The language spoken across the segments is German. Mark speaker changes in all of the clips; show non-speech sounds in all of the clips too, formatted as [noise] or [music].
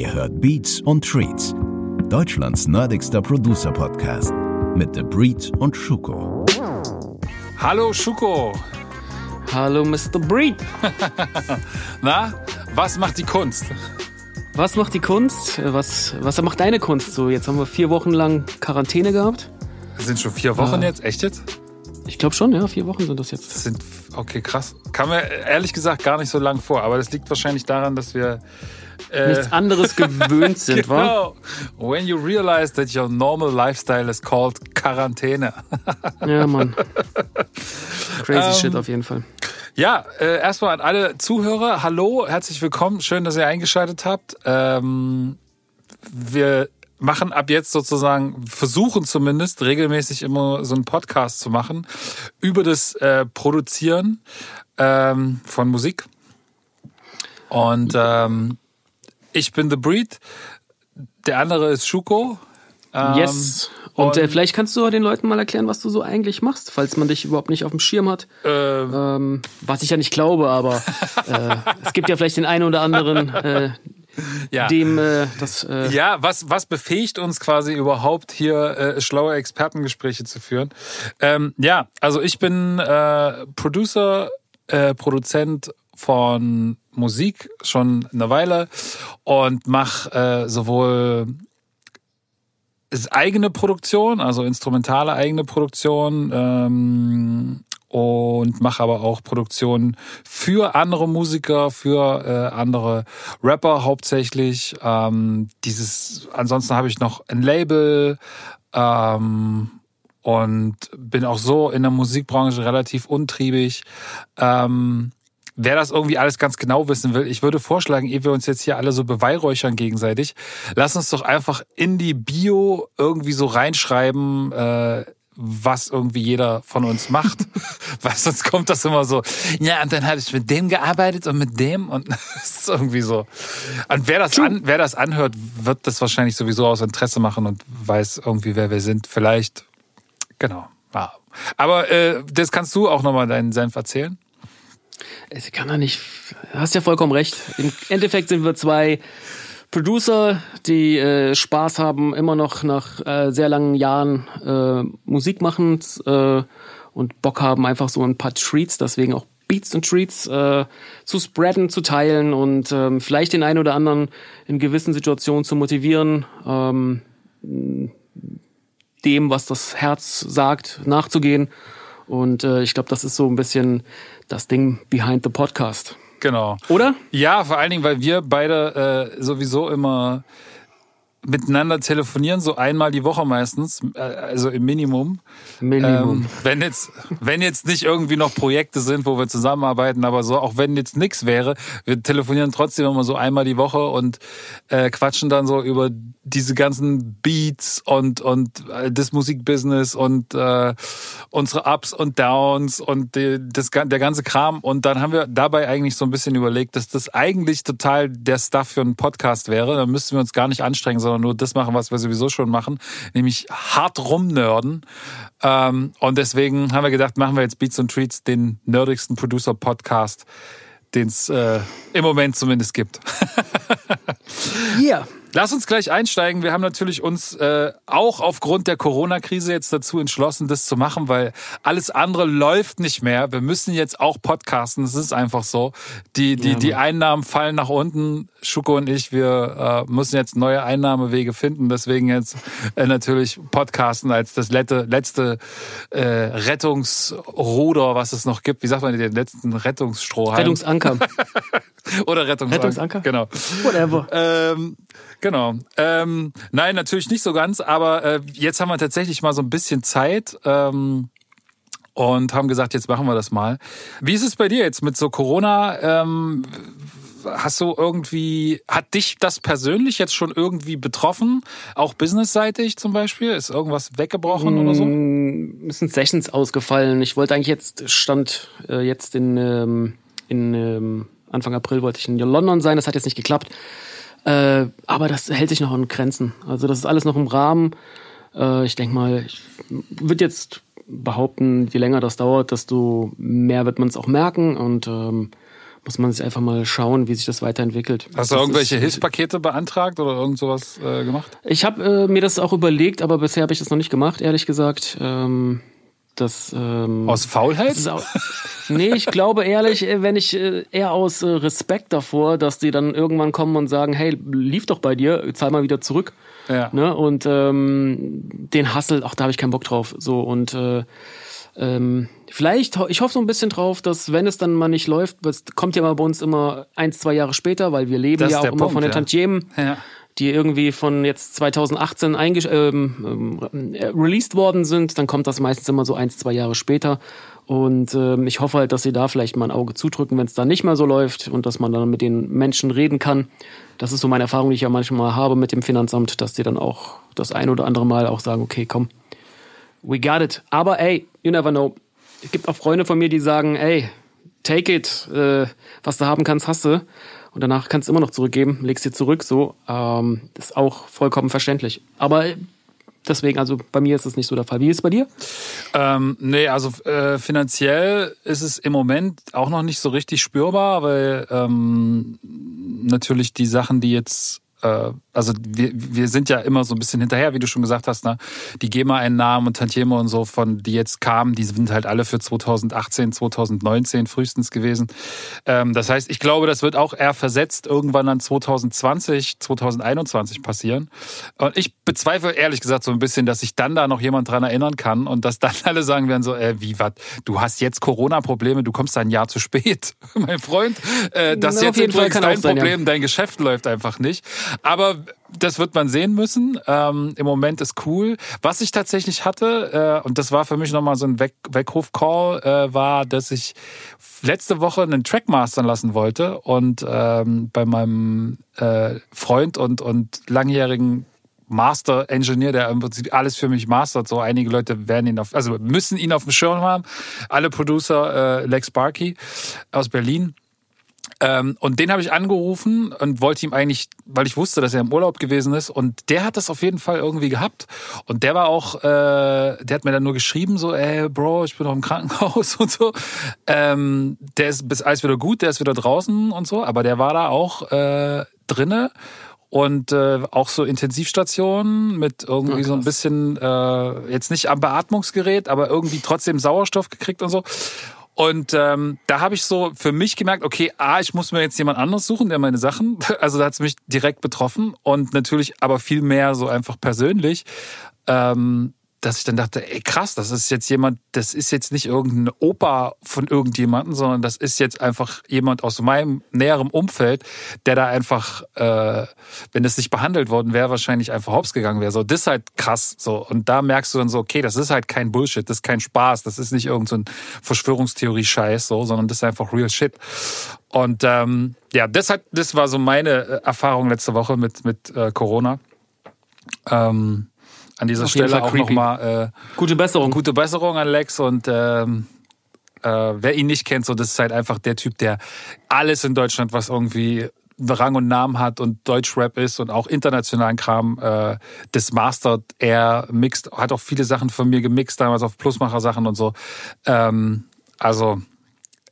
Speaker 1: Ihr hört Beats und Treats, Deutschlands nerdigster Producer-Podcast mit The Breed und Schuko.
Speaker 2: Hallo Schuko.
Speaker 3: Hallo Mr. Breed. [laughs]
Speaker 2: Na, was macht die Kunst?
Speaker 3: Was macht die Kunst? Was, was macht deine Kunst so? Jetzt haben wir vier Wochen lang Quarantäne gehabt.
Speaker 2: Das sind schon vier Wochen jetzt? Echt jetzt?
Speaker 3: Ich glaube schon, ja. Vier Wochen sind das jetzt.
Speaker 2: Das sind, okay, krass. Kam mir ehrlich gesagt gar nicht so lang vor. Aber das liegt wahrscheinlich daran, dass wir
Speaker 3: nichts anderes gewöhnt [laughs] sind,
Speaker 2: genau. wa? When you realize that your normal lifestyle is called Quarantäne. [laughs]
Speaker 3: ja, Mann. Crazy ähm, shit auf jeden Fall.
Speaker 2: Ja, äh, erstmal an alle Zuhörer, hallo, herzlich willkommen, schön, dass ihr eingeschaltet habt. Ähm, wir machen ab jetzt sozusagen, versuchen zumindest regelmäßig immer so einen Podcast zu machen über das äh, Produzieren ähm, von Musik. Und ähm, ich bin The Breed, der andere ist Schuko.
Speaker 3: Ähm, yes. Und, äh, vielleicht kannst du den Leuten mal erklären, was du so eigentlich machst, falls man dich überhaupt nicht auf dem Schirm hat. Ähm, ähm, was ich ja nicht glaube, aber [laughs] äh, es gibt ja vielleicht den einen oder anderen, äh, ja. dem äh, das. Äh
Speaker 2: ja, was, was befähigt uns quasi überhaupt hier äh, schlaue Expertengespräche zu führen? Ähm, ja, also ich bin äh, Producer, äh, Produzent von Musik schon eine Weile und mache äh, sowohl eigene Produktion, also instrumentale eigene Produktion ähm, und mache aber auch Produktionen für andere Musiker, für äh, andere Rapper hauptsächlich. Ähm, dieses, ansonsten habe ich noch ein Label ähm, und bin auch so in der Musikbranche relativ untriebig. Ähm, Wer das irgendwie alles ganz genau wissen will, ich würde vorschlagen, ehe wir uns jetzt hier alle so beweihräuchern gegenseitig, lass uns doch einfach in die Bio irgendwie so reinschreiben, äh, was irgendwie jeder von uns macht. [laughs] Weil sonst kommt das immer so, ja, und dann habe ich mit dem gearbeitet und mit dem und [laughs] das ist irgendwie so. Und wer das, an, wer das anhört, wird das wahrscheinlich sowieso aus Interesse machen und weiß irgendwie, wer wir sind. Vielleicht, genau. Ja. Aber äh, das kannst du auch nochmal deinen Senf erzählen.
Speaker 3: Ich kann da nicht, hast ja vollkommen recht. Im Endeffekt sind wir zwei Producer, die äh, Spaß haben, immer noch nach äh, sehr langen Jahren äh, Musik machen äh, und Bock haben, einfach so ein paar Treats, deswegen auch Beats und Treats äh, zu spreaden, zu teilen und ähm, vielleicht den einen oder anderen in gewissen Situationen zu motivieren, ähm, dem, was das Herz sagt, nachzugehen. Und äh, ich glaube, das ist so ein bisschen das Ding behind the podcast.
Speaker 2: Genau.
Speaker 3: Oder?
Speaker 2: Ja, vor allen Dingen, weil wir beide äh, sowieso immer miteinander telefonieren, so einmal die Woche meistens, äh, also im Minimum.
Speaker 3: Minimum.
Speaker 2: Ähm, wenn jetzt, wenn jetzt nicht irgendwie noch Projekte sind, wo wir zusammenarbeiten, aber so, auch wenn jetzt nichts wäre, wir telefonieren trotzdem immer so einmal die Woche und äh, quatschen dann so über diese ganzen Beats und und äh, das Musikbusiness und äh, unsere Ups und Downs und die, das der ganze Kram und dann haben wir dabei eigentlich so ein bisschen überlegt, dass das eigentlich total der Stuff für einen Podcast wäre. Da müssten wir uns gar nicht anstrengen, sondern nur das machen, was wir sowieso schon machen, nämlich hart rumnörden. Ähm, und deswegen haben wir gedacht, machen wir jetzt Beats und Treats, den nerdigsten Producer-Podcast, den es äh, im Moment zumindest gibt. [laughs]
Speaker 3: Ja. yeah.
Speaker 2: Lass uns gleich einsteigen. Wir haben natürlich uns äh, auch aufgrund der Corona-Krise jetzt dazu entschlossen, das zu machen, weil alles andere läuft nicht mehr. Wir müssen jetzt auch podcasten. Es ist einfach so. Die, die, ja, die Einnahmen fallen nach unten. Schuko und ich, wir äh, müssen jetzt neue Einnahmewege finden. Deswegen jetzt äh, natürlich podcasten als das letzte, letzte äh, Rettungsruder, was es noch gibt. Wie sagt man den letzten Rettungsstrohhalm?
Speaker 3: Rettungsanker. [laughs]
Speaker 2: Oder Rettungsanker.
Speaker 3: Rettungsanker.
Speaker 2: Genau.
Speaker 3: Whatever.
Speaker 2: Ähm, Genau. Ähm, nein, natürlich nicht so ganz, aber äh, jetzt haben wir tatsächlich mal so ein bisschen Zeit. Ähm, und haben gesagt, jetzt machen wir das mal. Wie ist es bei dir jetzt mit so Corona? Ähm, hast du irgendwie, hat dich das persönlich jetzt schon irgendwie betroffen? Auch businessseitig zum Beispiel? Ist irgendwas weggebrochen mmh, oder so?
Speaker 3: Mm, es sind Sessions ausgefallen. Ich wollte eigentlich jetzt, stand äh, jetzt in, ähm, in ähm, Anfang April wollte ich in London sein. Das hat jetzt nicht geklappt. Äh, aber das hält sich noch an Grenzen. Also das ist alles noch im Rahmen. Äh, ich denke mal, ich würde jetzt behaupten, je länger das dauert, desto mehr wird man es auch merken. Und ähm, muss man sich einfach mal schauen, wie sich das weiterentwickelt.
Speaker 2: Hast du
Speaker 3: das
Speaker 2: irgendwelche
Speaker 3: ist,
Speaker 2: Hilfspakete beantragt oder irgend sowas äh, gemacht?
Speaker 3: Ich habe äh, mir das auch überlegt, aber bisher habe ich das noch nicht gemacht, ehrlich gesagt. Ähm, das, ähm,
Speaker 2: Aus Faulheit?
Speaker 3: das auch, nee, ich glaube ehrlich, äh, wenn ich äh, eher aus äh, Respekt davor, dass die dann irgendwann kommen und sagen, hey, lief doch bei dir, zahl mal wieder zurück.
Speaker 2: Ja.
Speaker 3: Ne? Und ähm, den Hassel, auch da habe ich keinen Bock drauf. So und äh, ähm, vielleicht, ich hoffe so ein bisschen drauf, dass wenn es dann mal nicht läuft, es kommt ja mal bei uns immer eins, zwei Jahre später, weil wir leben
Speaker 2: Das
Speaker 3: ja auch immer
Speaker 2: Punkt,
Speaker 3: von den
Speaker 2: ja.
Speaker 3: Tantiemen,
Speaker 2: Ja.
Speaker 3: Die irgendwie von jetzt 2018 eingesch ähm, ähm, äh, released worden sind. Dann kommt das meistens immer so eins, zwei Jahre später. Und ähm, ich hoffe halt, dass sie da vielleicht mal ein Auge zudrücken, wenn es dann nicht mehr so läuft und dass man dann mit den Menschen reden kann. Das ist so meine Erfahrung, die ich ja manchmal habe mit dem Finanzamt, dass die dann auch das ein oder andere Mal auch sagen, okay, komm, we got it. Aber ey, you never know. Es gibt auch Freunde von mir, die sagen, ey, take it, äh, was du haben kannst, hast du. Und danach kannst du immer noch zurückgeben, legst dir zurück, so. Ähm, ist auch vollkommen verständlich. Aber deswegen, also bei mir ist es nicht so der Fall. Wie ist es bei dir?
Speaker 2: Ähm, nee, also äh, finanziell ist es im Moment auch noch nicht so richtig spürbar, weil ähm, natürlich die Sachen, die jetzt also wir, wir sind ja immer so ein bisschen hinterher, wie du schon gesagt hast, ne? Die GEMA-Einnahmen und Tantieme und so, von die jetzt kamen, die sind halt alle für 2018, 2019 frühestens gewesen. Ähm, das heißt, ich glaube, das wird auch eher versetzt irgendwann dann 2020, 2021 passieren. Und ich bezweifle ehrlich gesagt so ein bisschen, dass sich dann da noch jemand dran erinnern kann und dass dann [laughs] alle sagen werden so, äh, wie was, du hast jetzt Corona-Probleme, du kommst da ein Jahr zu spät, [laughs] mein Freund. Äh, das ist
Speaker 3: Na,
Speaker 2: jetzt
Speaker 3: auf jeden Fall
Speaker 2: dein
Speaker 3: auch sein, ja.
Speaker 2: Problem, dein Geschäft läuft einfach nicht. Aber das wird man sehen müssen. Ähm, Im Moment ist cool. Was ich tatsächlich hatte, äh, und das war für mich nochmal so ein Weg Weckruf-Call, äh, war, dass ich letzte Woche einen Track mastern lassen wollte und ähm, bei meinem äh, Freund und, und langjährigen Master Engineer, der im Prinzip alles für mich mastert. So einige Leute werden ihn auf, also müssen ihn auf dem Schirm haben. Alle Producer, äh, Lex Barkey aus Berlin. Ähm, und den habe ich angerufen und wollte ihm eigentlich, weil ich wusste, dass er im Urlaub gewesen ist. Und der hat das auf jeden Fall irgendwie gehabt. Und der war auch, äh, der hat mir dann nur geschrieben, so, ey, Bro, ich bin noch im Krankenhaus [laughs] und so. Ähm, der ist bis alles wieder gut, der ist wieder draußen und so. Aber der war da auch äh, drinne und äh, auch so Intensivstationen mit irgendwie
Speaker 3: Ja,
Speaker 2: so ein bisschen äh, jetzt nicht am Beatmungsgerät, aber irgendwie trotzdem Sauerstoff gekriegt und so. Und ähm, da habe ich so für mich gemerkt, okay, A, ich muss mir jetzt jemand anderes suchen, der meine Sachen, [laughs] also da hat es mich direkt betroffen und natürlich aber viel mehr so einfach persönlich, ähm, dass ich dann dachte, ey krass, das ist jetzt jemand, das ist jetzt nicht irgendein Opa von irgendjemandem, sondern das ist jetzt einfach jemand aus meinem näheren Umfeld, der da einfach, äh, wenn das nicht behandelt worden wäre, wahrscheinlich einfach hops gegangen wäre. So, das ist halt krass. So und da merkst du dann so, okay, das ist halt kein Bullshit, das ist kein Spaß, das ist nicht irgendein so Verschwörungstheorie-Scheiß, so, sondern das ist einfach real shit. Und ähm, ja, das hat, das war so meine äh, Erfahrung letzte Woche mit mit äh, Corona. Ähm, an dieser
Speaker 3: Auf
Speaker 2: Stelle auch nochmal äh,
Speaker 3: Gute Besserung.
Speaker 2: gute Besserung an Lex und ähm, äh, wer ihn nicht kennt, so das ist halt einfach der Typ, der alles in Deutschland, was irgendwie Rang und Namen hat und Deutschrap ist und auch internationalen Kram, äh, das mastert. Er mixt, hat auch viele Sachen von mir gemixt, damals auf Plusmacher Sachen und so. Ähm, also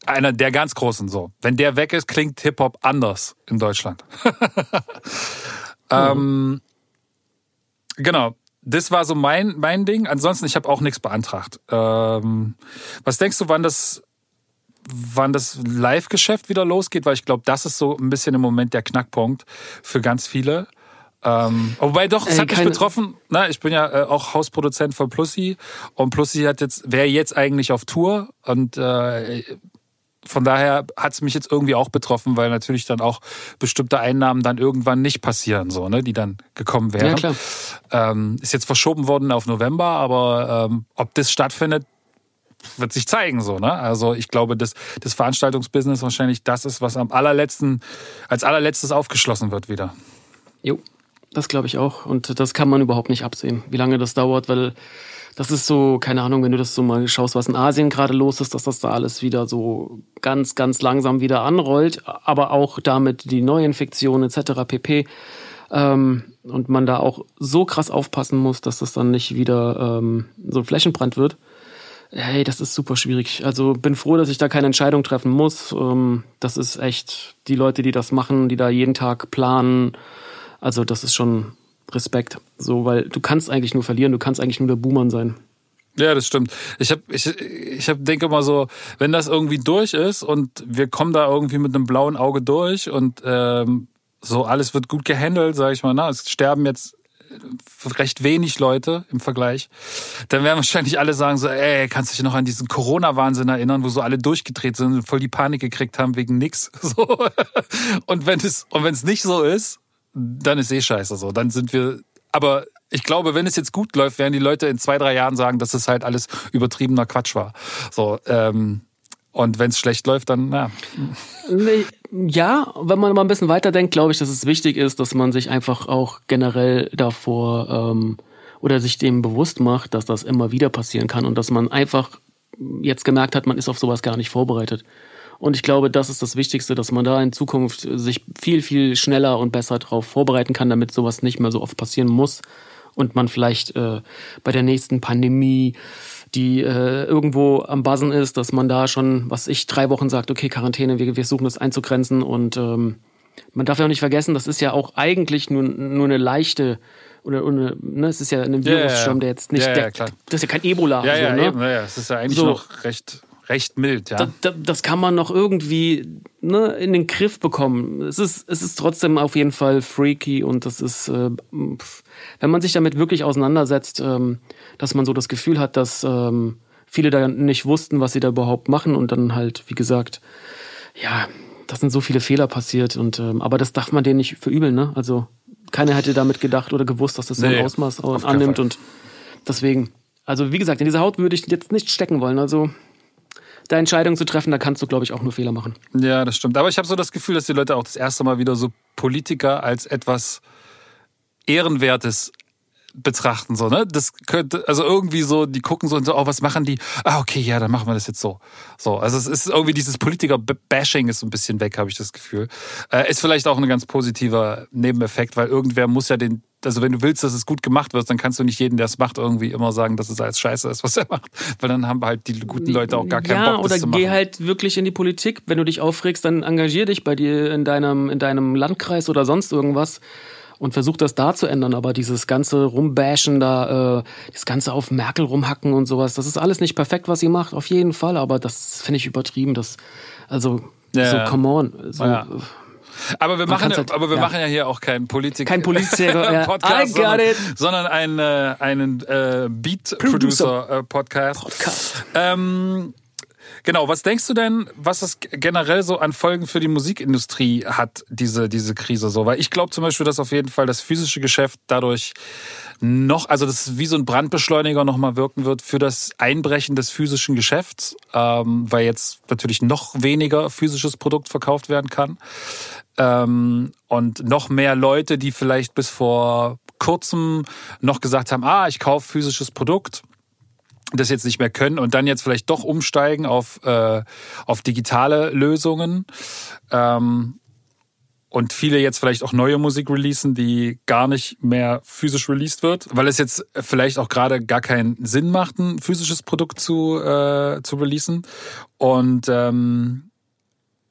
Speaker 2: einer der ganz großen so. Wenn der weg ist, klingt Hip-Hop anders in Deutschland. [laughs] ähm, genau. Das war so mein, mein Ding. Ansonsten, ich habe auch nichts beantragt. Ähm, was denkst du, wann das, wann das Live-Geschäft wieder losgeht? Weil ich glaube, das ist so ein bisschen im Moment der Knackpunkt für ganz viele. Ähm, wobei doch, es
Speaker 3: Ey,
Speaker 2: hat mich betroffen. Na, ich bin ja äh, auch Hausproduzent von Plussi und Plussi hat jetzt, wäre jetzt eigentlich auf Tour und äh, von daher hat es mich jetzt irgendwie auch betroffen, weil natürlich dann auch bestimmte Einnahmen dann irgendwann nicht passieren, so, ne, die dann gekommen wären.
Speaker 3: Ja, klar.
Speaker 2: Ähm, ist jetzt verschoben worden auf November, aber ähm, ob das stattfindet, wird sich zeigen, so, ne? Also ich glaube, dass das Veranstaltungsbusiness wahrscheinlich das ist, was am allerletzten, als allerletztes aufgeschlossen wird wieder.
Speaker 3: Jo, das glaube ich auch. Und das kann man überhaupt nicht absehen, wie lange das dauert, weil das ist so, keine Ahnung, wenn du das so mal schaust, was in Asien gerade los ist, dass das da alles wieder so ganz, ganz langsam wieder anrollt, aber auch damit die Neuinfektionen etc. pp. Ähm, und man da auch so krass aufpassen muss, dass das dann nicht wieder ähm, so ein Flächenbrand wird. Hey, das ist super schwierig. Also bin froh, dass ich da keine Entscheidung treffen muss. Ähm, das ist echt die Leute, die das machen, die da jeden Tag planen. Also das ist schon Respekt. So, weil du kannst eigentlich nur verlieren, du kannst eigentlich nur der Boomer sein.
Speaker 2: Ja, das stimmt. Ich hab, ich, ich hab, denke mal so, wenn das irgendwie durch ist und wir kommen da irgendwie mit einem blauen Auge durch und ähm, so alles wird gut gehandelt, sage ich mal, na, es sterben jetzt recht wenig Leute im Vergleich, dann werden wahrscheinlich alle sagen so, ey, kannst du dich noch an diesen Corona-Wahnsinn erinnern, wo so alle durchgedreht sind und voll die Panik gekriegt haben wegen nix. [laughs] So. Und wenn es und wenn es nicht so ist, dann ist eh scheiße so. Dann sind wir. Aber ich glaube, wenn es jetzt gut läuft, werden die Leute in zwei, drei Jahren sagen, dass es halt alles übertriebener Quatsch war. So, ähm, und wenn es schlecht läuft, dann, ja.
Speaker 3: Ja, wenn man mal ein bisschen weiterdenkt, glaube ich, dass es wichtig ist, dass man sich einfach auch generell davor ähm, oder sich dem bewusst macht, dass das immer wieder passieren kann und dass man einfach jetzt gemerkt hat, man ist auf sowas gar nicht vorbereitet. Und ich glaube, das ist das Wichtigste, dass man da in Zukunft sich viel, viel schneller und besser darauf vorbereiten kann, damit sowas nicht mehr so oft passieren muss und man vielleicht äh, bei der nächsten Pandemie die äh, irgendwo am Buzzen ist, dass man da schon, was ich, drei Wochen sagt, okay, Quarantäne, wir, wir versuchen das einzugrenzen und ähm, man darf ja auch nicht vergessen, das ist ja auch eigentlich nur, nur eine leichte oder, oder ne, es ist ja ein Virusstamm, der jetzt nicht,
Speaker 2: ja,
Speaker 3: der,
Speaker 2: ja,
Speaker 3: das ist ja kein Ebola.
Speaker 2: Ja,
Speaker 3: so,
Speaker 2: ja,
Speaker 3: ne?
Speaker 2: eben, ja, es ist ja eigentlich
Speaker 3: So.
Speaker 2: noch recht, recht mild, ja.
Speaker 3: Da, da, das kann man noch irgendwie ne, in den Griff bekommen. Es ist, es ist trotzdem auf jeden Fall freaky und das ist, äh, wenn man sich damit wirklich auseinandersetzt, ähm, dass man so das Gefühl hat, dass ähm, viele da nicht wussten, was sie da überhaupt machen und dann halt, wie gesagt, ja, das sind so viele Fehler passiert und ähm, aber das darf man denen nicht verübeln, ne? Also keiner hätte damit gedacht oder gewusst, dass das so ein
Speaker 2: Nee,
Speaker 3: Ausmaß annimmt und deswegen, also wie gesagt, in dieser Haut würde ich jetzt nicht stecken wollen. Also da Entscheidungen zu treffen, da kannst du, glaube ich, auch nur Fehler machen.
Speaker 2: Ja, das stimmt. Aber ich habe so das Gefühl, dass die Leute auch das erste Mal wieder so Politiker als etwas Ehrenwertes betrachten, so, ne? Das könnte, also irgendwie so, die gucken so und so, oh, was machen die? Ah, okay, ja, dann machen wir das jetzt so. So, also es ist irgendwie dieses Politiker-Bashing ist so ein bisschen weg, habe ich das Gefühl. Äh, ist vielleicht auch ein ganz positiver Nebeneffekt, weil irgendwer muss ja den, also wenn du willst, dass es gut gemacht wird, dann kannst du nicht jeden, der es macht, irgendwie immer sagen, dass es alles scheiße ist, was er macht. Weil dann haben halt die guten Leute auch gar keinen
Speaker 3: ja,
Speaker 2: Bock, das
Speaker 3: oder
Speaker 2: zu machen.
Speaker 3: geh halt wirklich in die Politik. Wenn du dich aufregst, dann engagier dich bei dir in deinem, in deinem Landkreis oder sonst irgendwas und versuch das da zu ändern. Aber dieses ganze Rumbashen da, äh, das ganze auf Merkel rumhacken und sowas, das ist alles nicht perfekt, was sie macht, auf jeden Fall. Aber das finde ich übertrieben. Das, also,
Speaker 2: Ja,
Speaker 3: so come on. So,
Speaker 2: Ja. Aber wir machen,
Speaker 3: halt-
Speaker 2: aber wir
Speaker 3: ja.
Speaker 2: machen ja hier auch keinen Politik
Speaker 3: Kein Politiker. [laughs]
Speaker 2: Podcast, sondern, sondern einen, äh, einen äh, Beat Producer äh, Podcast.
Speaker 3: Podcast.
Speaker 2: Ähm, genau, was denkst du denn, was es generell so an Folgen für die Musikindustrie hat, diese, diese Krise so? Weil ich glaube zum Beispiel, dass auf jeden Fall das physische Geschäft dadurch noch, also das wie so ein Brandbeschleuniger nochmal wirken wird für das Einbrechen des physischen Geschäfts, ähm, weil jetzt natürlich noch weniger physisches Produkt verkauft werden kann. Ähm, und noch mehr Leute, die vielleicht bis vor kurzem noch gesagt haben, ah, ich kaufe physisches Produkt, das jetzt nicht mehr können und dann jetzt vielleicht doch umsteigen auf, äh, auf digitale Lösungen. Ähm, und viele jetzt vielleicht auch neue Musik releasen, die gar nicht mehr physisch released wird, weil es jetzt vielleicht auch gerade gar keinen Sinn macht, ein physisches Produkt zu, äh, zu releasen. Und ähm,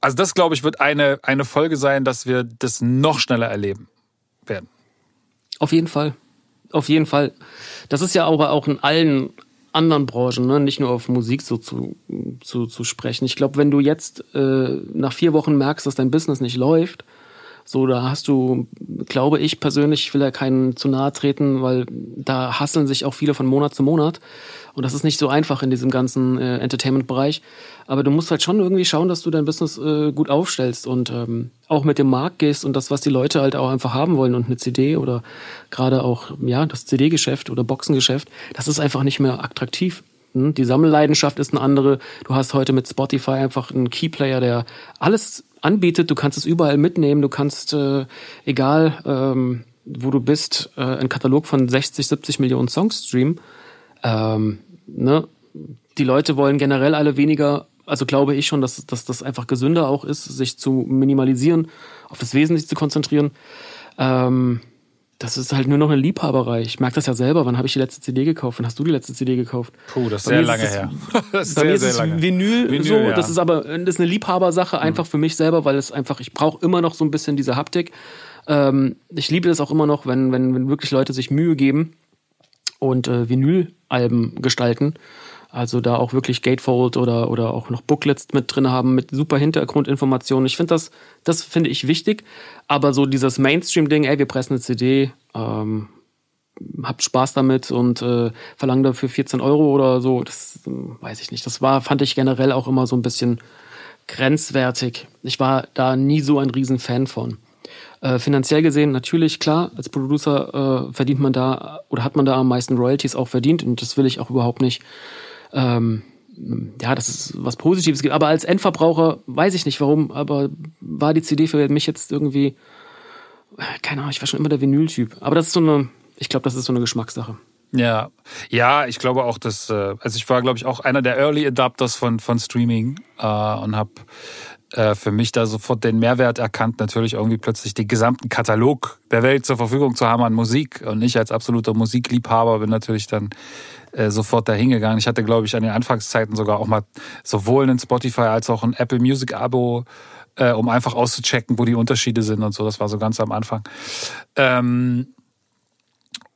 Speaker 2: also das, glaube ich, wird eine, eine Folge sein, dass wir das noch schneller erleben werden.
Speaker 3: Auf jeden Fall. Auf jeden Fall. Das ist ja aber auch in allen anderen Branchen, ne? nicht nur auf Musik so zu, zu, zu sprechen. Ich glaube, wenn du jetzt äh, nach vier Wochen merkst, dass dein Business nicht läuft, so, da hast du, glaube ich persönlich, ich will ja keinen zu nahe treten, weil da hasseln sich auch viele von Monat zu Monat. Und das ist nicht so einfach in diesem ganzen äh, Entertainment-Bereich. Aber du musst halt schon irgendwie schauen, dass du dein Business äh, gut aufstellst und ähm, auch mit dem Markt gehst und das, was die Leute halt auch einfach haben wollen und eine CD oder gerade auch, ja, das CD-Geschäft oder Boxengeschäft, das ist einfach nicht mehr attraktiv. Hm? Die Sammelleidenschaft ist eine andere. Du hast heute mit Spotify einfach einen Keyplayer, der alles anbietet. Du kannst es überall mitnehmen. Du kannst, äh, egal ähm, wo du bist, äh, einen Katalog von 60, 70 Millionen Songs streamen. Ähm, ne? Die Leute wollen generell alle weniger, also glaube ich schon, dass, dass das einfach gesünder auch ist, sich zu minimalisieren, auf das Wesentliche zu konzentrieren. Ähm, das ist halt nur noch eine Liebhaberei. Ich merke das ja selber. Wann habe ich die letzte CD gekauft? Wann hast du die letzte CD gekauft?
Speaker 2: Puh, das ist sehr lange her.
Speaker 3: Das ist bei sehr, mir ist [laughs] es lange. Vinyl, Vinyl so. Ja. Das ist aber das ist eine Liebhabersache einfach mhm. für mich selber, weil es einfach, ich brauche immer noch so ein bisschen diese Haptik. Ähm, ich liebe es auch immer noch, wenn, wenn, wenn wirklich Leute sich Mühe geben und äh, Vinylalben gestalten. Also da auch wirklich Gatefold oder, oder auch noch Booklets mit drin haben, mit super Hintergrundinformationen. Ich finde das, das finde ich wichtig. Aber so dieses Mainstream-Ding, ey, wir pressen eine CD, ähm, habt Spaß damit und äh, verlangen dafür 14 Euro oder so, das äh, weiß ich nicht. Das war, fand ich generell auch immer so ein bisschen grenzwertig. Ich war da nie so ein Riesenfan von. Äh, finanziell gesehen natürlich klar, als Producer äh, verdient man da oder hat man da am meisten Royalties auch verdient und das will ich auch überhaupt nicht. Ähm, ja, dass es was Positives gibt. Aber als Endverbraucher weiß ich nicht warum, aber war die CD für mich jetzt irgendwie, keine Ahnung, ich war schon immer der Vinyl-Typ. Aber das ist so eine, ich glaube, das ist so eine Geschmackssache.
Speaker 2: Ja, ja, ich glaube auch, dass, äh, also ich war, glaube ich, auch einer der Early Adapters von, von Streaming äh, und habe äh, für mich da sofort den Mehrwert erkannt, natürlich irgendwie plötzlich den gesamten Katalog der Welt zur Verfügung zu haben an Musik. Und ich als absoluter Musikliebhaber bin natürlich dann äh, sofort dahin gegangen. Ich hatte, glaube ich, an den Anfangszeiten sogar auch mal sowohl ein Spotify als auch ein Apple Music Abo, äh, um einfach auszuchecken, wo die Unterschiede sind und so. Das war so ganz am Anfang. Ähm,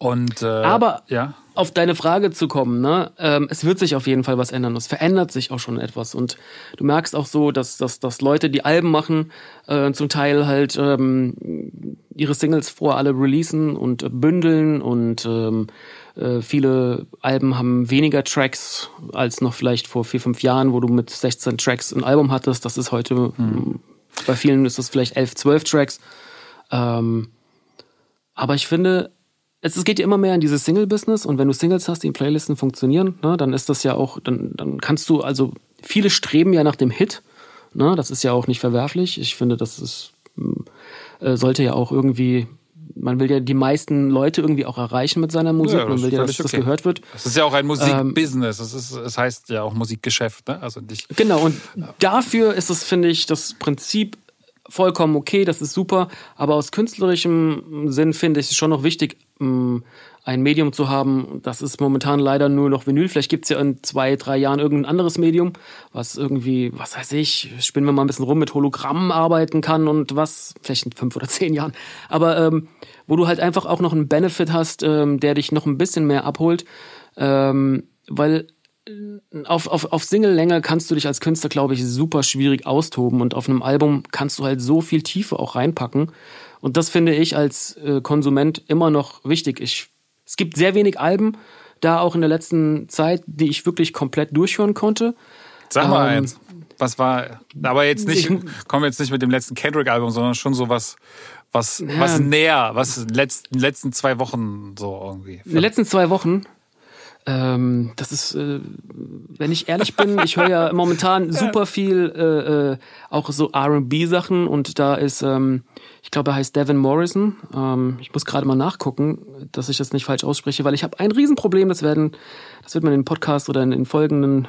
Speaker 2: und, äh,
Speaker 3: Aber ja? auf deine Frage zu kommen, ne? Ähm, es wird sich auf jeden Fall was ändern. Es verändert sich auch schon etwas. Und du merkst auch so, dass, dass, dass Leute, die Alben machen, äh, zum Teil halt ähm, ihre Singles vor alle releasen und bündeln und ähm, äh, viele Alben haben weniger Tracks als noch vielleicht vor vier, fünf Jahren, wo du mit 16 Tracks ein Album hattest. Das ist heute, mhm. bei vielen ist das vielleicht 11, 12 Tracks. Ähm, aber ich finde, es, es geht ja immer mehr in dieses Single-Business und wenn du Singles hast, die in Playlisten funktionieren, ne, dann ist das ja auch, dann, dann kannst du, also viele streben ja nach dem Hit, ne, das ist ja auch nicht verwerflich. Ich finde, das ist, hm, äh, sollte ja auch irgendwie man will ja die meisten Leute irgendwie auch erreichen mit seiner Musik. Ja, man will ja, dass okay. das gehört wird.
Speaker 2: Es ist ja auch ein Musikbusiness. Ähm, es, es heißt ja auch Musikgeschäft. Ne? Also nicht,
Speaker 3: genau, und dafür ist es, finde ich, das Prinzip vollkommen okay, das ist super. Aber aus künstlerischem Sinn finde ich es schon noch wichtig, ähm, ein Medium zu haben. Das ist momentan leider nur noch Vinyl. Vielleicht gibt es ja in zwei, drei Jahren irgendein anderes Medium, was irgendwie, was weiß ich, spinnen wir mal ein bisschen rum, mit Hologrammen arbeiten kann und was, vielleicht in fünf oder [laughs] zehn Jahren. Aber ähm, wo du halt einfach auch noch einen Benefit hast, ähm, der dich noch ein bisschen mehr abholt. Ähm, weil auf, auf, auf Single-Länge kannst du dich als Künstler, glaube ich, super schwierig austoben und auf einem Album kannst du halt so viel Tiefe auch reinpacken. Und das finde ich als äh, Konsument immer noch wichtig. Ich, es gibt sehr wenig Alben, da auch in der letzten Zeit, die ich wirklich komplett durchhören konnte.
Speaker 2: Sag mal ähm, eins. Was war, aber jetzt nicht, [laughs] kommen wir jetzt nicht mit dem letzten Kendrick-Album, sondern schon so was, was, ja. was näher, was in den letzten, letzten zwei Wochen so irgendwie.
Speaker 3: In den letzten zwei Wochen? Ähm, das ist, äh, wenn ich ehrlich bin, ich höre ja [laughs] momentan super viel äh, äh, auch so R&B-Sachen und da ist, ähm, ich glaube, er heißt Devin Morrison. Ähm, ich muss gerade mal nachgucken, dass ich das nicht falsch ausspreche, weil ich habe ein Riesenproblem. Das werden, das wird man in den Podcast oder in den folgenden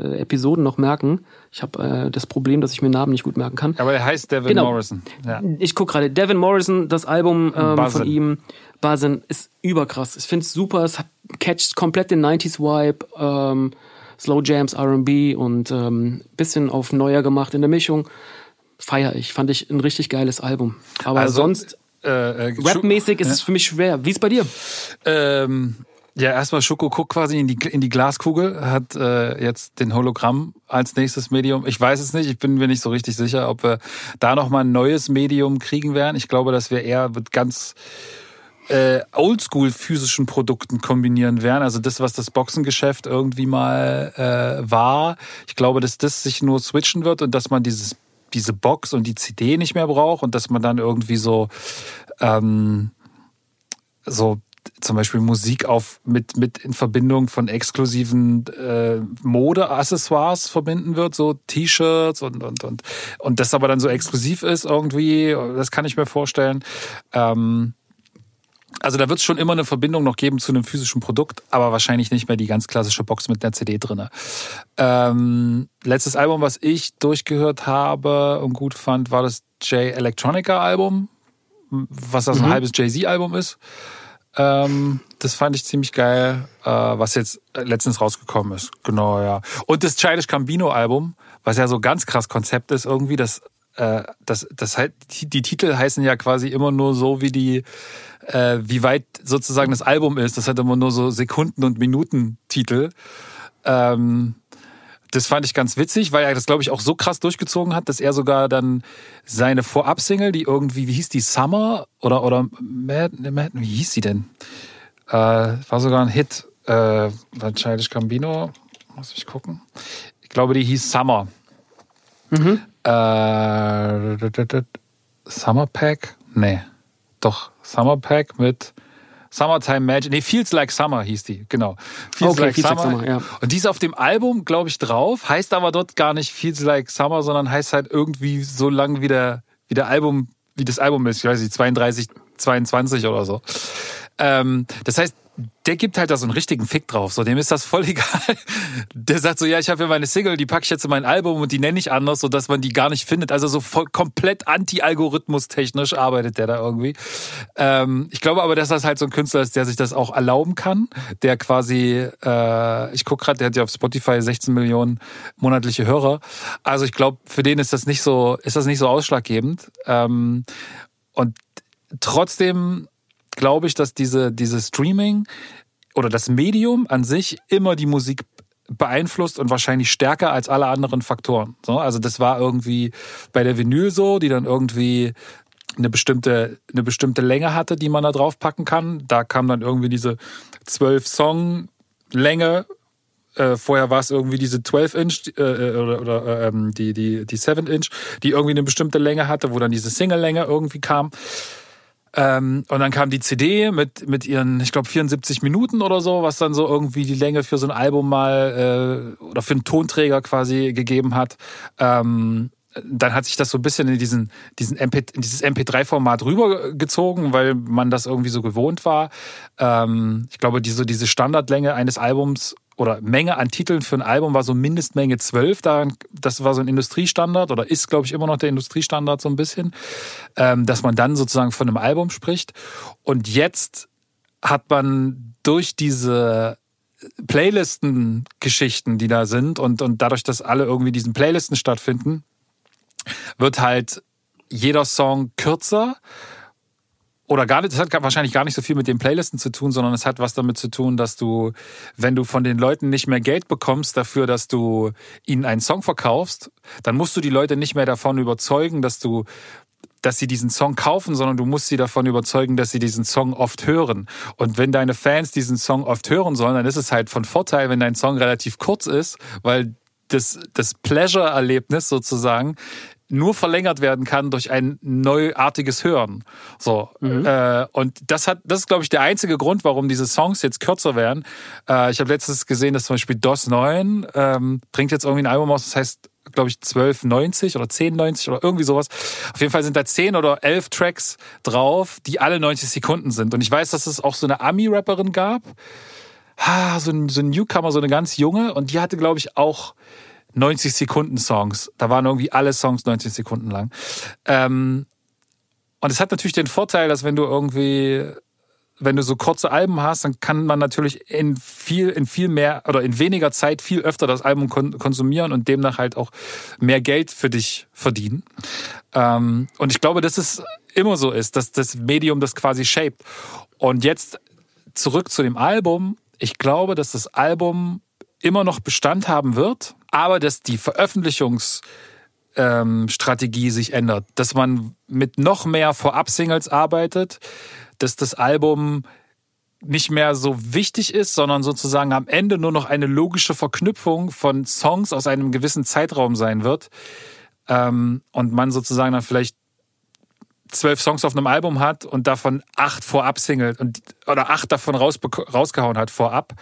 Speaker 3: äh, Episoden noch merken. Ich habe äh, das Problem, dass ich mir Namen nicht gut merken kann.
Speaker 2: Aber er heißt Devin genau. Morrison.
Speaker 3: Ja. Ich gucke gerade. Devin Morrison, das Album ähm, von ihm, Buzzin, ist überkrass. Ich finde es super. Es catcht komplett den 90s-Vibe. Ähm, Slow Jams, R&B und ähm, bisschen auf neuer gemacht in der Mischung. Feier ich. Fand ich ein richtig geiles Album. Aber also, sonst äh, äh, Rap-mäßig ist ja. es für mich schwer. Wie ist bei dir?
Speaker 2: Ähm, ja, erstmal Schoko guckt quasi in die, in die Glaskugel, hat äh, jetzt den Hologramm als nächstes Medium. Ich weiß es nicht, ich bin mir nicht so richtig sicher, ob wir da nochmal ein neues Medium kriegen werden. Ich glaube, dass wir eher mit ganz äh, oldschool physischen Produkten kombinieren werden. Also das, was das Boxengeschäft irgendwie mal äh, war. Ich glaube, dass das sich nur switchen wird und dass man dieses diese Box und die CD nicht mehr braucht und dass man dann irgendwie so ähm, so zum Beispiel Musik auf mit mit in Verbindung von exklusiven äh, Modeaccessoires verbinden wird, so T-Shirts und und und und das aber dann so exklusiv ist irgendwie, das kann ich mir vorstellen. Ähm, also da wird es schon immer eine Verbindung noch geben zu einem physischen Produkt, aber wahrscheinlich nicht mehr die ganz klassische Box mit einer CD drinne. Ähm, letztes Album, was ich durchgehört habe und gut fand, war das J Electronica Album was das ein mhm. halbes Jay-Z-Album ist. Ähm, das fand ich ziemlich geil, äh, was jetzt letztens rausgekommen ist. Genau, ja. Und das Childish Cambino Album, was ja so ganz krass Konzept ist irgendwie, das, äh, das, das halt, die, Titel heißen ja quasi immer nur so, wie die, äh, wie weit sozusagen das Album ist. Das hat immer nur so Sekunden- und Minutentitel. Ähm, das fand ich ganz witzig, weil er das, glaube ich, auch so krass durchgezogen hat, dass er sogar dann seine Vorab-Single, die irgendwie, wie hieß die, Summer oder, oder Mad, Mad, wie hieß sie denn? Äh, war sogar ein Hit. Äh, Childish Cambino, muss ich gucken. Ich glaube, die hieß Summer. Mhm. Äh, Summer Pack? Nee. Doch, Summer Pack mit Summertime Magic. Nee, Feels Like Summer hieß die, genau.
Speaker 3: Feels, okay, like, Feels Summer. like Summer. Ja.
Speaker 2: Und die ist auf dem Album, glaube ich, drauf, heißt aber dort gar nicht Feels Like Summer, sondern heißt halt irgendwie so lang wie der, wie der Album, wie das Album ist. Ich weiß nicht, 32, 22 oder so. Ähm, das heißt, der gibt halt da so einen richtigen Fick drauf. So, dem ist das voll [laughs] egal. Der sagt so, ja, ich habe hier meine Single, die packe ich jetzt in mein Album und die nenne ich anders, sodass man die gar nicht findet. Also so voll komplett anti-Algorithmus-technisch arbeitet der da irgendwie. Ähm, ich glaube aber, dass das halt so ein Künstler ist, der sich das auch erlauben kann. Der quasi, äh, ich guck gerade, der hat ja auf Spotify 16 Millionen monatliche Hörer. Also ich glaube, für den ist das nicht so, ist das nicht so ausschlaggebend. Ähm, und trotzdem glaube ich, dass diese, diese Streaming oder das Medium an sich immer die Musik beeinflusst und wahrscheinlich stärker als alle anderen Faktoren. So, also das war irgendwie bei der Vinyl so, die dann irgendwie eine bestimmte, eine bestimmte Länge hatte, die man da drauf packen kann. Da kam dann irgendwie diese zwölf Song Länge. Äh, vorher war es irgendwie diese 12 Inch äh, äh, oder, oder ähm, die, die, die 7 Inch, die irgendwie eine bestimmte Länge hatte, wo dann diese Single-Länge irgendwie kam. Ähm, und dann kam die CD mit, mit ihren, ich glaube, 74 Minuten oder so, was dann so irgendwie die Länge für so ein Album mal äh, oder für einen Tonträger quasi gegeben hat. Ähm, dann hat sich das so ein bisschen in diesen, diesen MP, in dieses MP3-Format rübergezogen, weil man das irgendwie so gewohnt war. Ähm, ich glaube, diese, diese Standardlänge eines Albums oder Menge an Titeln für ein Album war so Mindestmenge 12. Das war so ein Industriestandard oder ist, glaube ich, immer noch der Industriestandard so ein bisschen, ähm, dass man dann sozusagen von einem Album spricht. Und jetzt hat man durch diese Playlisten-Geschichten, die da sind und, und dadurch, dass alle irgendwie diesen Playlisten stattfinden, wird halt jeder Song kürzer oder gar nicht, das hat wahrscheinlich gar nicht so viel mit den Playlisten zu tun, sondern es hat was damit zu tun, dass du, wenn du von den Leuten nicht mehr Geld bekommst dafür, dass du ihnen einen Song verkaufst, dann musst du die Leute nicht mehr davon überzeugen, dass du dass sie diesen Song kaufen, sondern du musst sie davon überzeugen, dass sie diesen Song oft hören. Und wenn deine Fans diesen Song oft hören sollen, dann ist es halt von Vorteil, wenn dein Song relativ kurz ist, weil das, das Pleasure-Erlebnis sozusagen nur verlängert werden kann durch ein neuartiges Hören. So mhm. äh, und das hat, das ist glaube ich der einzige Grund, warum diese Songs jetzt kürzer werden. Äh, ich habe letztens gesehen, dass zum Beispiel DOS 9 ähm, bringt jetzt irgendwie ein Album aus, das heißt glaube ich 1290 oder 1090 oder irgendwie sowas. Auf jeden Fall sind da 10 oder 11 Tracks drauf, die alle 90 Sekunden sind. Und ich weiß, dass es auch so eine Ami-Rapperin gab, ah, so ein, so ein Newcomer, so eine ganz junge, und die hatte glaube ich auch 90 Sekunden Songs. Da waren irgendwie alle Songs 90 Sekunden lang. Ähm, und es hat natürlich den Vorteil, dass wenn du irgendwie, wenn du so kurze Alben hast, dann kann man natürlich in viel, in viel mehr oder in weniger Zeit viel öfter das Album kon konsumieren und demnach halt auch mehr Geld für dich verdienen. Ähm, und ich glaube, dass es immer so ist, dass das Medium das quasi shaped. Und jetzt zurück zu dem Album. Ich glaube, dass das Album immer noch Bestand haben wird, aber dass die Veröffentlichungsstrategie ähm, sich ändert, dass man mit noch mehr Vorab-Singles arbeitet, dass das Album nicht mehr so wichtig ist, sondern sozusagen am Ende nur noch eine logische Verknüpfung von Songs aus einem gewissen Zeitraum sein wird. Ähm, und man sozusagen dann vielleicht zwölf Songs auf einem Album hat und davon acht vorab singelt und oder acht davon raus, rausgehauen hat vorab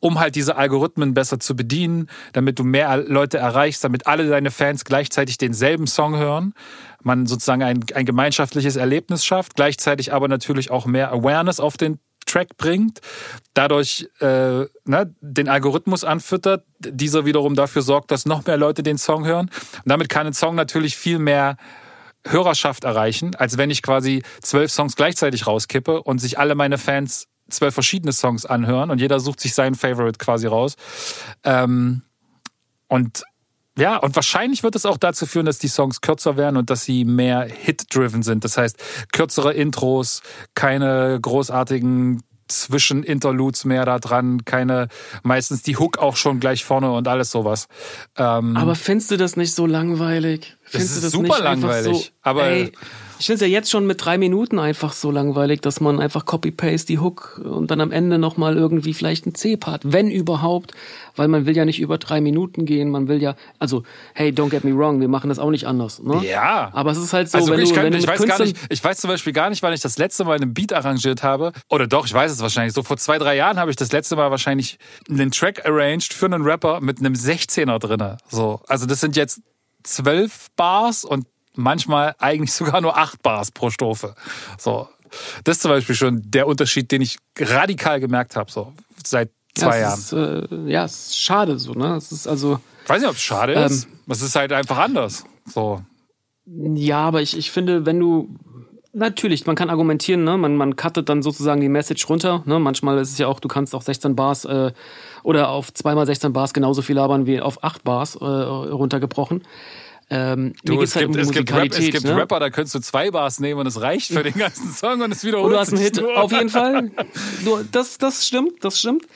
Speaker 2: um halt diese Algorithmen besser zu bedienen, damit du mehr Leute erreichst, damit alle deine Fans gleichzeitig denselben Song hören, man sozusagen ein, ein gemeinschaftliches Erlebnis schafft, gleichzeitig aber natürlich auch mehr Awareness auf den Track bringt, dadurch äh, ne, den Algorithmus anfüttert, dieser wiederum dafür sorgt, dass noch mehr Leute den Song hören. Und damit kann ein Song natürlich viel mehr Hörerschaft erreichen, als wenn ich quasi zwölf Songs gleichzeitig rauskippe und sich alle meine Fans zwölf verschiedene Songs anhören und jeder sucht sich seinen Favorite quasi raus. Ähm, und ja, und wahrscheinlich wird es auch dazu führen, dass die Songs kürzer werden und dass sie mehr Hit-driven sind. Das heißt, kürzere Intros, keine großartigen Zwischeninterludes mehr da dran, keine, meistens die Hook auch schon gleich vorne und alles sowas.
Speaker 3: Ähm, aber findest du das nicht so langweilig? Findest
Speaker 2: das ist
Speaker 3: du das
Speaker 2: super langweilig.
Speaker 3: So,
Speaker 2: aber
Speaker 3: ey, ich finde es ja jetzt schon mit drei Minuten einfach so langweilig, dass man einfach copy-paste die Hook und dann am Ende nochmal irgendwie vielleicht ein C-Part, wenn überhaupt, weil man will ja nicht über drei Minuten gehen, man will ja, also, hey, don't get me wrong, wir machen das auch nicht anders. Ne?
Speaker 2: Ja.
Speaker 3: Aber es ist halt so,
Speaker 2: also,
Speaker 3: wenn
Speaker 2: ich,
Speaker 3: du,
Speaker 2: kann,
Speaker 3: wenn du
Speaker 2: ich
Speaker 3: mit
Speaker 2: weiß gar
Speaker 3: Künstlern,
Speaker 2: nicht, ich weiß zum Beispiel gar nicht, wann ich das letzte Mal einen Beat arrangiert habe. Oder doch, ich weiß es wahrscheinlich. So vor zwei, drei Jahren habe ich das letzte Mal wahrscheinlich einen Track arranged für einen Rapper mit einem 16er drinne. So. Also das sind jetzt zwölf Bars und manchmal eigentlich [laughs] sogar nur acht Bars pro Strophe. So. Das ist zum Beispiel schon der Unterschied, den ich radikal gemerkt habe, so seit zwei
Speaker 3: ja,
Speaker 2: Jahren.
Speaker 3: Ist, äh, ja, es ist schade so, ne? Es ist also.
Speaker 2: Ich weiß nicht, ob es schade
Speaker 3: Ähm,
Speaker 2: ist. Es ist halt einfach anders. So.
Speaker 3: Ja, aber ich, ich finde, wenn du. Natürlich, man kann argumentieren, ne? man, man cuttet dann sozusagen die Message runter. Ne? Manchmal ist es ja auch, du kannst auf 16 Bars äh, oder auf 2x16 Bars genauso viel labern wie auf 8 Bars äh, runtergebrochen. Ähm,
Speaker 2: Du, es
Speaker 3: halt
Speaker 2: gibt,
Speaker 3: um
Speaker 2: es gibt, Rap, es gibt
Speaker 3: ne?
Speaker 2: Rapper, da könntest du zwei Bars nehmen und es reicht für den ganzen Song und es wiederholt
Speaker 3: Und du hast einen Hit,
Speaker 2: nur.
Speaker 3: auf jeden Fall. [laughs] Du, das, das stimmt, das stimmt.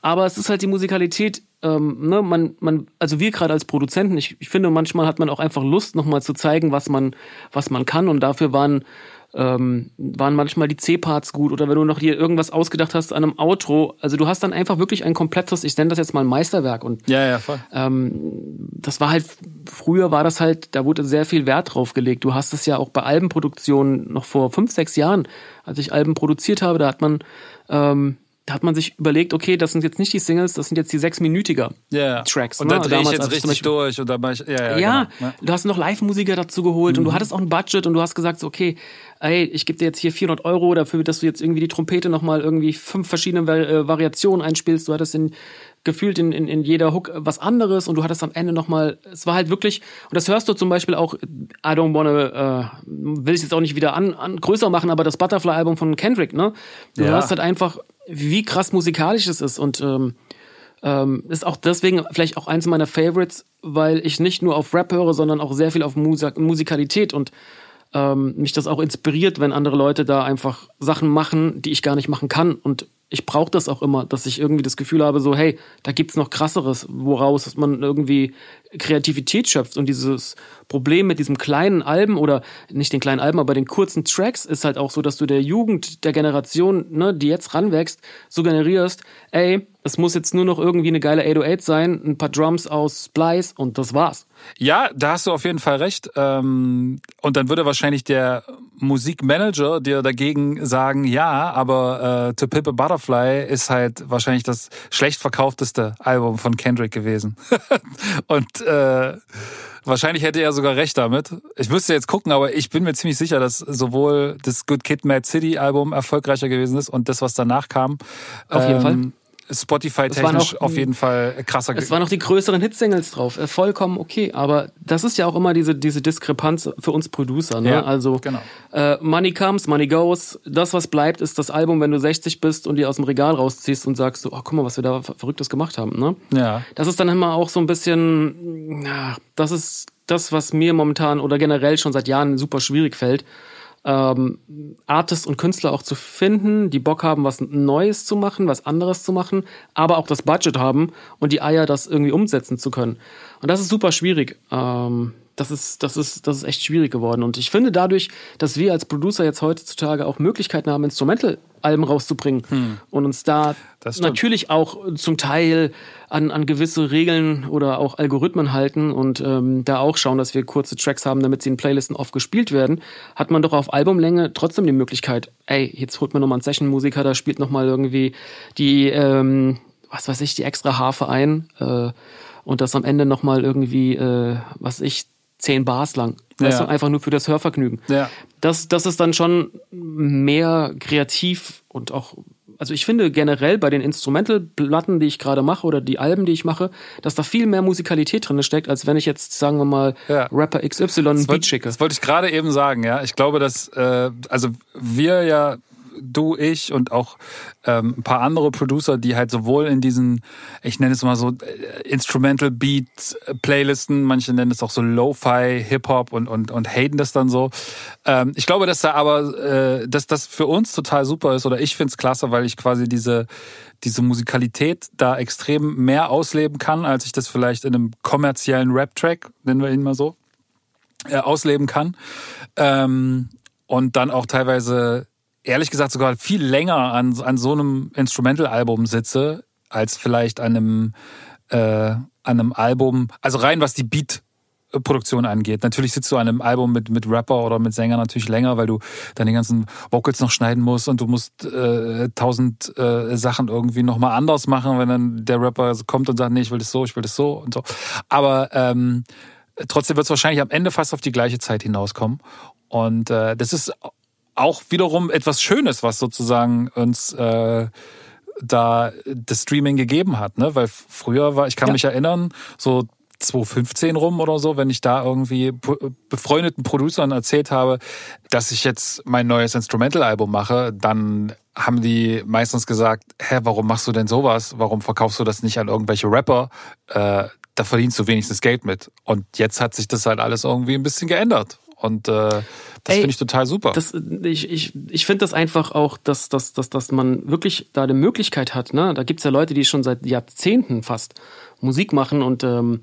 Speaker 3: Aber es ist halt die Musikalität, ähm, ne, man, man, also wir gerade als Produzenten, ich, ich finde, manchmal hat man auch einfach Lust, nochmal zu zeigen, was man, was man kann. Und dafür waren, ähm, waren manchmal die C-Parts gut. Oder wenn du noch dir irgendwas ausgedacht hast an einem Outro. Also du hast dann einfach wirklich ein komplettes, ich nenne das jetzt mal Meisterwerk. Und
Speaker 2: Ja, ja, voll.
Speaker 3: ähm, das war halt, früher war das halt, da wurde sehr viel Wert drauf gelegt. Du hast es ja auch bei Albenproduktionen noch vor fünf, sechs Jahren, als ich Alben produziert habe, da hat man, ähm, da hat man sich überlegt, okay, das sind jetzt nicht die Singles, das sind jetzt die sechsminütiger
Speaker 2: ja.
Speaker 3: Tracks.
Speaker 2: Und
Speaker 3: ne?
Speaker 2: dann drehe ich
Speaker 3: jetzt richtig
Speaker 2: Beispiel durch mach ich, ja, ja,
Speaker 3: ja,
Speaker 2: genau.
Speaker 3: Du hast noch Live-Musiker dazu geholt und du hattest auch ein Budget und du hast gesagt, so, okay, ey, ich gebe dir jetzt hier 400 Euro dafür, dass du jetzt irgendwie die Trompete nochmal irgendwie fünf verschiedene äh, Variationen einspielst. Du hattest in, gefühlt in, in, in jeder Hook was anderes und du hattest am Ende nochmal, es war halt wirklich, und das hörst du zum Beispiel auch, I don't wanna, äh, will ich jetzt auch nicht wieder an, an größer machen, aber das Butterfly-Album von Kendrick, ne? Du
Speaker 2: Ja.
Speaker 3: hörst halt einfach, wie krass musikalisch es ist und ähm, ähm, ist auch deswegen vielleicht auch eins meiner Favorites, weil ich nicht nur auf Rap höre, sondern auch sehr viel auf Musik Musikalität und ähm, mich das auch inspiriert, wenn andere Leute da einfach Sachen machen, die ich gar nicht machen kann. Und ich brauche das auch immer, dass ich irgendwie das Gefühl habe, so, hey, da gibt's noch krasseres, woraus man irgendwie Kreativität schöpft. Und dieses Problem mit diesem kleinen Alben oder nicht den kleinen Alben, aber den kurzen Tracks ist halt auch so, dass du der Jugend, der Generation, ne, die jetzt ranwächst, so generierst, ey, es muss jetzt nur noch irgendwie eine geile 808 sein, ein paar Drums aus Splice und das war's.
Speaker 2: Ja, da hast du auf jeden Fall recht. Ähm, Und dann würde wahrscheinlich der Musikmanager dir dagegen sagen, ja, aber äh, To Pimp a Butterfly ist halt wahrscheinlich das schlecht verkaufteste Album von Kendrick gewesen. [laughs] Und äh, wahrscheinlich hätte er sogar recht damit. Ich müsste jetzt gucken, aber ich bin mir ziemlich sicher, dass sowohl das Good Kid, Mad City Album erfolgreicher gewesen ist und das, was danach kam.
Speaker 3: Auf jeden Fall.
Speaker 2: Spotify-technisch auf jeden Fall krasser
Speaker 3: Es waren noch die größeren Hitsingles drauf, äh, vollkommen okay. Aber das ist ja auch immer diese, diese Diskrepanz für uns Producer. Ne?
Speaker 2: Ja,
Speaker 3: also
Speaker 2: genau.
Speaker 3: äh, Money comes, Money goes. Das, was bleibt, ist das Album, wenn du 60 bist und dir aus dem Regal rausziehst und sagst, so, oh, guck mal, was wir da Ver- Verrücktes gemacht haben. Ne?
Speaker 2: Ja.
Speaker 3: Das ist dann immer auch so ein bisschen, ja, das ist das, was mir momentan oder generell schon seit Jahren super schwierig fällt. Ähm, Artists und Künstler auch zu finden, die Bock haben, was Neues zu machen, was anderes zu machen, aber auch das Budget haben und die Eier, das irgendwie umsetzen zu können. Und das ist super schwierig. Ähm, das ist, das ist, das ist echt schwierig geworden. Und ich finde dadurch, dass wir als Producer jetzt heutzutage auch Möglichkeiten haben, Instrumental-Alben rauszubringen und uns da
Speaker 2: Hm.
Speaker 3: Natürlich auch zum Teil an, an gewisse Regeln oder auch Algorithmen halten und ähm, da auch schauen, dass wir kurze Tracks haben, damit sie in Playlisten oft gespielt werden, hat man doch auf Albumlänge trotzdem die Möglichkeit, ey, jetzt holt man nochmal einen Session-Musiker, da spielt nochmal irgendwie die, ähm, was weiß ich, die extra Harfe ein äh, und das am Ende nochmal irgendwie, äh, was ich, zehn Bars lang. Weißt
Speaker 2: Ja.
Speaker 3: du, einfach nur für das Hörvergnügen
Speaker 2: Ja.
Speaker 3: das, das ist dann schon mehr kreativ und auch also ich finde generell bei den Instrumental-Platten, die ich gerade mache oder die Alben, die ich mache, dass da viel mehr Musikalität drin steckt, als wenn ich jetzt, sagen wir mal, ja. Rapper XY ein Beat schicke.
Speaker 2: Das wollte ich gerade eben sagen, ja. Ich glaube, dass, äh, also wir ja du, ich und auch ähm, ein paar andere Producer, die halt sowohl in diesen, ich nenne es mal so äh, Instrumental Beat Playlisten, manche nennen es auch so Lo-Fi, Hip-Hop und, und, und haten das dann so. Ähm, ich glaube, dass da aber, äh, dass das für uns total super ist oder ich finde es klasse, weil ich quasi diese, diese Musikalität da extrem mehr ausleben kann, als ich das vielleicht in einem kommerziellen Rap-Track, nennen wir ihn mal so, äh, ausleben kann. Ähm, und dann auch teilweise ehrlich gesagt sogar viel länger an, an so einem Instrumental-Album sitze, als vielleicht an einem, äh, an einem Album, also rein was die Beat Produktion angeht. Natürlich sitzt du an einem Album mit, mit Rapper oder mit Sänger natürlich länger, weil du dann die ganzen Vocals noch schneiden musst und du musst äh, tausend äh, Sachen irgendwie nochmal anders machen, wenn dann der Rapper kommt und sagt, nee, ich will das so, ich will das so und so. Aber ähm, trotzdem wird es wahrscheinlich am Ende fast auf die gleiche Zeit hinauskommen. Und äh, das ist auch wiederum etwas Schönes, was sozusagen uns äh, da das Streaming gegeben hat, ne? Weil früher war, ich kann ja. mich erinnern, so 2015 rum oder so, wenn ich da irgendwie befreundeten Producern erzählt habe, dass ich jetzt mein neues Instrumental-Album mache, dann haben die meistens gesagt, hä, warum machst du denn sowas? Warum verkaufst du das nicht an irgendwelche Rapper? Äh, da verdienst du wenigstens Geld mit. Und jetzt hat sich das halt alles irgendwie ein bisschen geändert. Und äh, das finde ich total super.
Speaker 3: Das, ich ich, ich finde das einfach auch, dass, dass, dass, dass man wirklich da eine Möglichkeit hat. Ne? Da gibt's ja Leute, die schon seit Jahrzehnten fast Musik machen und ähm,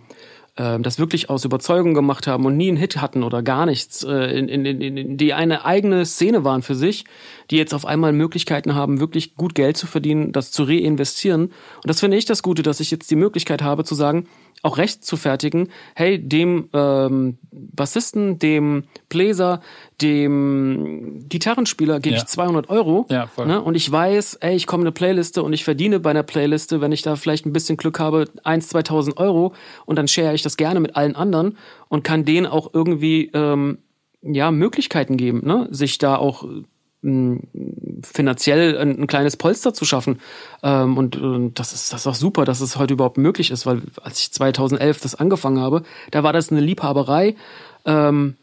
Speaker 3: äh, das wirklich aus Überzeugung gemacht haben und nie einen Hit hatten oder gar nichts, äh, in, in, in, in, die eine eigene Szene waren für sich, die jetzt auf einmal Möglichkeiten haben, wirklich gut Geld zu verdienen, das zu reinvestieren. Und das finde ich das Gute, dass ich jetzt die Möglichkeit habe zu sagen, auch recht zu fertigen, hey, dem ähm, Bassisten, dem Bläser, dem Gitarrenspieler gebe ja. ich 200 Euro ja, voll. Ne? und ich weiß, ey, ich komme eine Playliste und ich verdiene bei einer Playliste, wenn ich da vielleicht ein bisschen Glück habe, 1, 2000 Euro und dann share ich das gerne mit allen anderen und kann denen auch irgendwie ähm, ja Möglichkeiten geben, ne? sich da auch finanziell ein, ein, kleines Polster zu schaffen. Ähm, und, und, das ist das ist auch super, dass es heute überhaupt möglich ist, weil als ich 2011 das angefangen habe, da war das eine Liebhaberei. Ähm,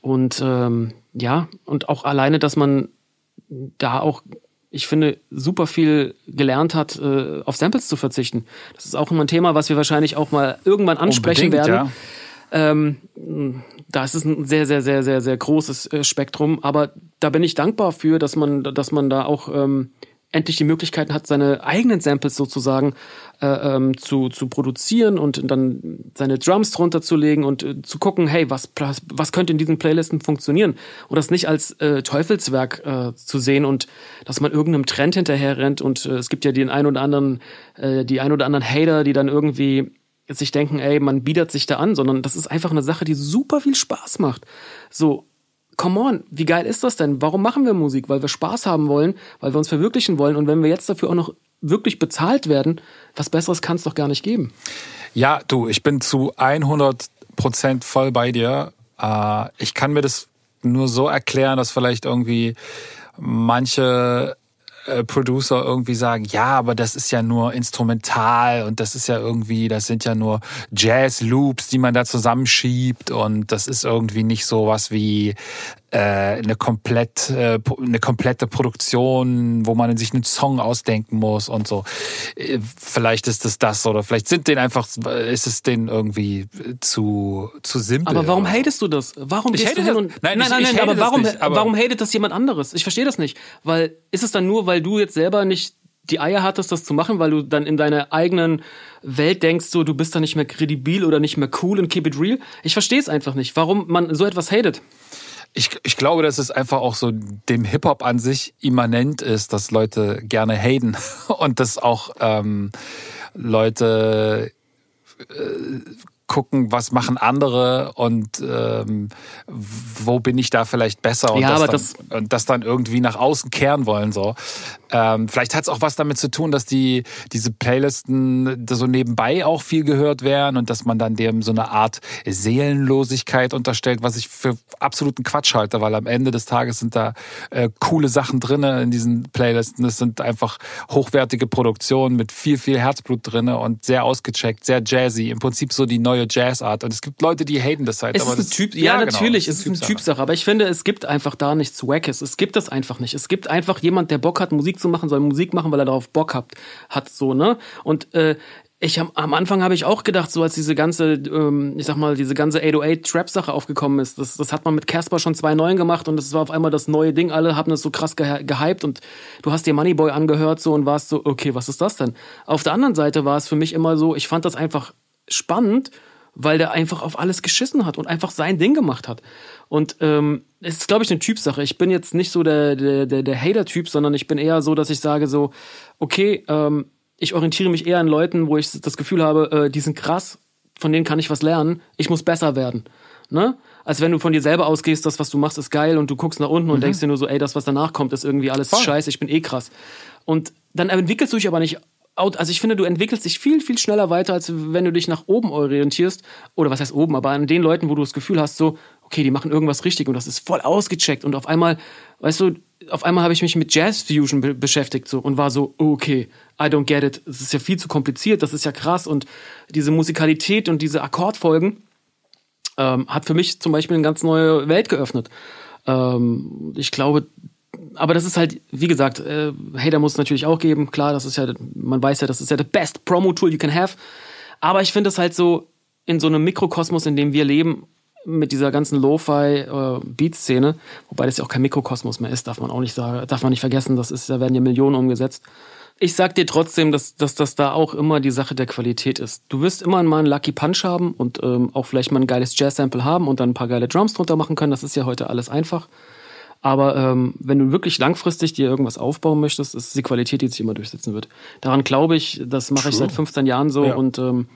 Speaker 3: und ähm, ja, und auch alleine, dass man da auch, ich finde, super viel gelernt hat, äh, auf Samples zu verzichten. Das ist auch immer ein Thema, was wir wahrscheinlich auch mal irgendwann ansprechen Unbedingt, werden. Ja. Ähm, da ist es ein sehr, sehr, sehr, sehr, sehr großes äh, Spektrum. Aber da bin ich dankbar für, dass man, dass man da auch ähm, endlich die Möglichkeiten hat, seine eigenen Samples sozusagen äh, ähm, zu, zu produzieren und dann seine Drums drunter zu legen und äh, zu gucken, hey, was, was könnte in diesen Playlisten funktionieren? Und das nicht als äh, Teufelswerk äh, zu sehen und dass man irgendeinem Trend hinterher rennt und äh, es gibt ja den ein oder anderen, äh, die ein oder anderen Hater, die dann irgendwie sich denken, ey, man bietet sich da an, sondern das ist einfach eine Sache, die super viel Spaß macht. So, come on, wie geil ist das denn? Warum machen wir Musik? Weil wir Spaß haben wollen, weil wir uns verwirklichen wollen. Und wenn wir jetzt dafür auch noch wirklich bezahlt werden, was Besseres kann es doch gar nicht geben.
Speaker 2: Ja, du, ich bin zu 100 Prozent voll bei dir. Äh, ich kann mir das nur so erklären, dass vielleicht irgendwie manche Producer irgendwie sagen, ja, aber das ist ja nur instrumental und das ist ja irgendwie, das sind ja nur Jazz-Loops, die man da zusammenschiebt und das ist irgendwie nicht so was wie äh, eine komplett äh, eine komplette Produktion, wo man sich einen Song ausdenken muss und so. Äh, vielleicht ist es das oder vielleicht sind den einfach ist es den irgendwie zu zu simpel.
Speaker 3: Aber warum hatest du das? Warum ich hin und nein, nein, nein, nein, aber warum nicht, aber warum hatet das jemand anderes? Ich verstehe das nicht, weil ist es dann nur, weil du jetzt selber nicht die Eier hattest, das zu machen, weil du dann in deiner eigenen Welt denkst, so du bist dann nicht mehr kredibil oder nicht mehr cool und keep it real. Ich verstehe es einfach nicht, warum man so etwas hatet.
Speaker 2: Ich, ich glaube, dass es einfach auch so dem Hip-Hop an sich immanent ist, dass Leute gerne haten [laughs] und dass auch ähm, Leute äh, gucken, was machen andere und ähm, wo bin ich da vielleicht besser und,
Speaker 3: ja,
Speaker 2: das, dann,
Speaker 3: das
Speaker 2: und das dann irgendwie nach außen kehren wollen. So. Ähm, vielleicht hat es auch was damit zu tun, dass die diese Playlisten so nebenbei auch viel gehört werden und dass man dann dem so eine Art Seelenlosigkeit unterstellt, was ich für absoluten Quatsch halte, weil am Ende des Tages sind da äh, coole Sachen drin in diesen Playlisten. Es sind einfach hochwertige Produktionen mit viel, viel Herzblut drin und sehr ausgecheckt, sehr jazzy. Im Prinzip so die neue Jazzart. Und es gibt Leute, die haten das halt.
Speaker 3: Es
Speaker 2: aber
Speaker 3: ist ein
Speaker 2: das,
Speaker 3: Typ, ja,
Speaker 2: genau,
Speaker 3: natürlich,
Speaker 2: es
Speaker 3: es ist eine Typsache, aber ich finde, es gibt einfach da nichts Wackes. Es gibt das einfach nicht. Es gibt einfach jemand, der Bock hat, Musik zu machen, soll Musik machen, weil er darauf Bock hat, hat so, ne? Und äh, ich hab, am Anfang habe ich auch gedacht, so als diese ganze, ähm, ich sag mal, diese ganze 808 Trap Sache aufgekommen ist, das, das hat man mit Casper schon 2.9 gemacht und das war auf einmal das neue Ding. Alle haben das so krass ge gehypt und du hast dir Moneyboy angehört so und warst so, okay, was ist das denn? Auf der anderen Seite war es für mich immer so, ich fand das einfach spannend, weil der einfach auf alles geschissen hat und einfach sein Ding gemacht hat. Und ähm, es ist, glaube ich, eine Typsache. Ich bin jetzt nicht so der, der, der, der Hater-Typ, sondern ich bin eher so, dass ich sage so, okay, ähm, ich orientiere mich eher an Leuten, wo ich das Gefühl habe, äh, die sind krass, von denen kann ich was lernen, ich muss besser werden. Ne? Als wenn du von dir selber ausgehst, das, was du machst, ist geil und du guckst nach unten und denkst dir nur so, ey, das, was danach kommt, ist irgendwie alles
Speaker 2: Voll.
Speaker 3: scheiße, ich bin eh krass. Und dann entwickelst du dich aber nicht also ich finde, du entwickelst dich viel, viel schneller weiter, als wenn du dich nach oben orientierst. Oder was heißt oben, aber an den Leuten, wo du das Gefühl hast, so, okay, die machen irgendwas richtig und das ist voll ausgecheckt. Und auf einmal, weißt du, auf einmal habe ich mich mit Jazz Fusion be beschäftigt so und war so, okay, I don't get it. Das ist ja viel zu kompliziert, das ist ja krass. Und diese Musikalität und diese Akkordfolgen ähm, hat für mich zum Beispiel eine ganz neue Welt geöffnet. Ähm, ich glaube, aber das ist halt, wie gesagt, äh, Hater muss es natürlich auch geben. Klar, das ist ja, man weiß ja, das ist ja the best Promo-Tool you can have. Aber ich finde es halt so, in so einem Mikrokosmos, in dem wir leben, mit dieser ganzen Lo-Fi-Beat-Szene, wobei das ja auch kein Mikrokosmos mehr ist, darf man auch nicht sagen, darf man nicht vergessen, das ist, da werden ja Millionen umgesetzt. Ich sag dir trotzdem, dass, dass das da auch immer die Sache der Qualität ist. Du wirst immer mal einen Lucky Punch haben und ähm, auch vielleicht mal ein geiles Jazz-Sample haben und dann ein paar geile Drums drunter machen können. Das ist ja heute alles einfach. Aber ähm, wenn du wirklich langfristig dir irgendwas aufbauen möchtest, ist es die Qualität, die sich immer durchsetzen wird. Daran glaube ich, das mache ich seit 15 Jahren so
Speaker 2: Ja.
Speaker 3: und ähm,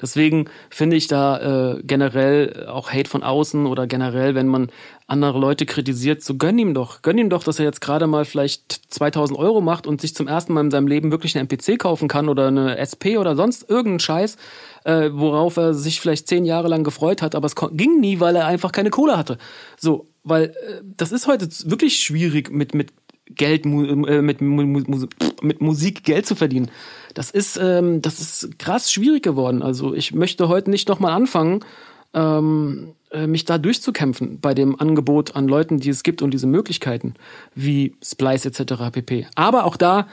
Speaker 3: deswegen finde ich da äh, generell auch Hate von außen oder generell, wenn man andere Leute kritisiert, so gönn ihm doch, gönn ihm doch, dass er jetzt gerade mal vielleicht 2000 Euro macht und sich zum ersten Mal in seinem Leben wirklich eine MPC kaufen kann oder eine SP oder sonst irgendeinen Scheiß, äh, worauf er sich vielleicht zehn Jahre lang gefreut hat, aber es ging nie, weil er einfach keine Kohle hatte. So, weil äh, das ist heute wirklich schwierig mit mit Geld äh, mit, mit Musik Geld zu verdienen. Das ist ähm, das ist krass schwierig geworden. Also ich möchte heute nicht noch mal anfangen, ähm, äh, mich da durchzukämpfen bei dem Angebot an Leuten, die es gibt und diese Möglichkeiten wie Splice etc. pp. Aber auch da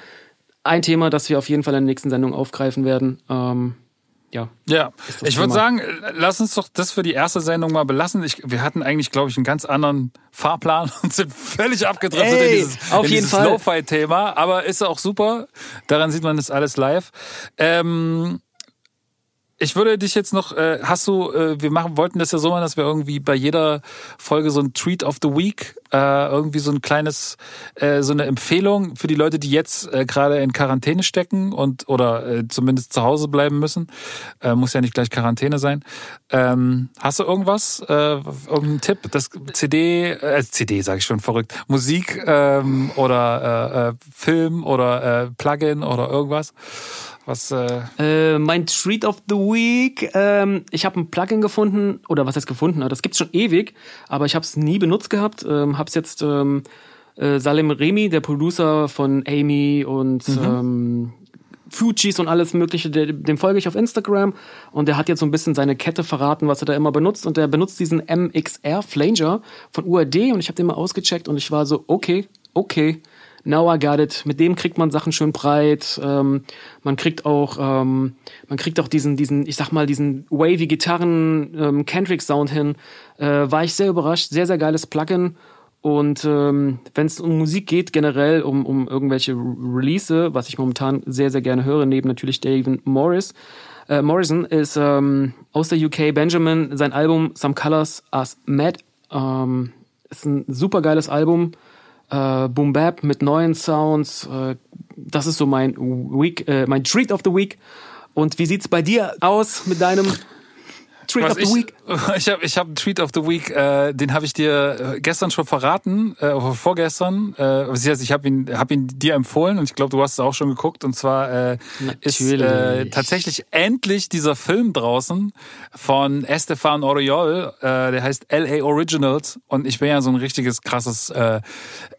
Speaker 3: ein Thema, das wir auf jeden Fall in der nächsten Sendung aufgreifen werden. Ähm, ja.
Speaker 2: Ja, ich würde sagen, lass uns doch das für die erste Sendung mal belassen. Ich, wir hatten eigentlich, glaube ich, einen ganz anderen Fahrplan [laughs] und sind völlig abgedriftet
Speaker 3: Ey,
Speaker 2: in dieses,
Speaker 3: auf
Speaker 2: in
Speaker 3: jeden
Speaker 2: dieses
Speaker 3: Fall.
Speaker 2: Lo-Fi-Thema. Aber ist auch super. Daran sieht man das alles live. Ähm, ich würde dich jetzt noch, äh, hast du, äh, wir machen, wollten das ja so machen, dass wir irgendwie bei jeder Folge so ein Treat of the Week, äh, irgendwie so ein kleines, äh, so eine Empfehlung für die Leute, die jetzt äh, gerade in Quarantäne stecken und oder äh, zumindest zu Hause bleiben müssen. Äh, muss ja nicht gleich Quarantäne sein. Ähm, hast du irgendwas, äh, irgendeinen Tipp? Das CD, äh, CD sage ich schon verrückt, Musik ähm, oder äh, äh, Film oder äh, Plugin oder irgendwas? Was? Äh,
Speaker 3: Äh, mein Treat of the Week. Ähm, ich habe ein Plugin gefunden, oder was heißt gefunden? Das gibt's schon ewig, aber ich habe es nie benutzt gehabt. Ähm, habe es jetzt ähm, äh, Salem Remy, der Producer von Amy und ähm, Fujis und alles Mögliche, der, dem folge ich auf Instagram und der hat jetzt so ein bisschen seine Kette verraten, was er da immer benutzt und der benutzt diesen MXR Flanger von UAD und ich habe den mal ausgecheckt und ich war so, okay, okay, now I got it. Mit dem kriegt man Sachen schön breit, ähm, man kriegt auch, ähm, man kriegt auch diesen, diesen, ich sag mal, diesen wavy Gitarren ähm, Kendrick Sound hin. Äh, war ich sehr überrascht, sehr, sehr geiles Plugin. Und ähm, wenn es um Musik geht, generell um, um irgendwelche Release, was ich momentan sehr, sehr gerne höre, neben natürlich David Morris, äh, Morrison, ist ähm, aus der UK Benjamin, sein Album Some Colors As Mad. Ähm, ist ein super geiles Album. Äh, Boom Bap mit neuen Sounds. Äh, das ist so mein Week, äh, mein Treat of the Week. Und wie sieht's bei dir aus mit deinem Treat
Speaker 2: was
Speaker 3: of the
Speaker 2: ich,
Speaker 3: Week? [laughs]
Speaker 2: Ich habe ich hab einen Tweet of the Week, äh, den habe ich dir äh, gestern schon verraten, äh, vorgestern. Äh, ich habe ihn, hab ihn dir empfohlen und ich glaube, du hast es auch schon geguckt. Und zwar äh, ist äh, tatsächlich endlich dieser Film draußen von Estefan Oriol, äh, der heißt LA Originals. Und ich bin ja so ein richtiges krasses äh,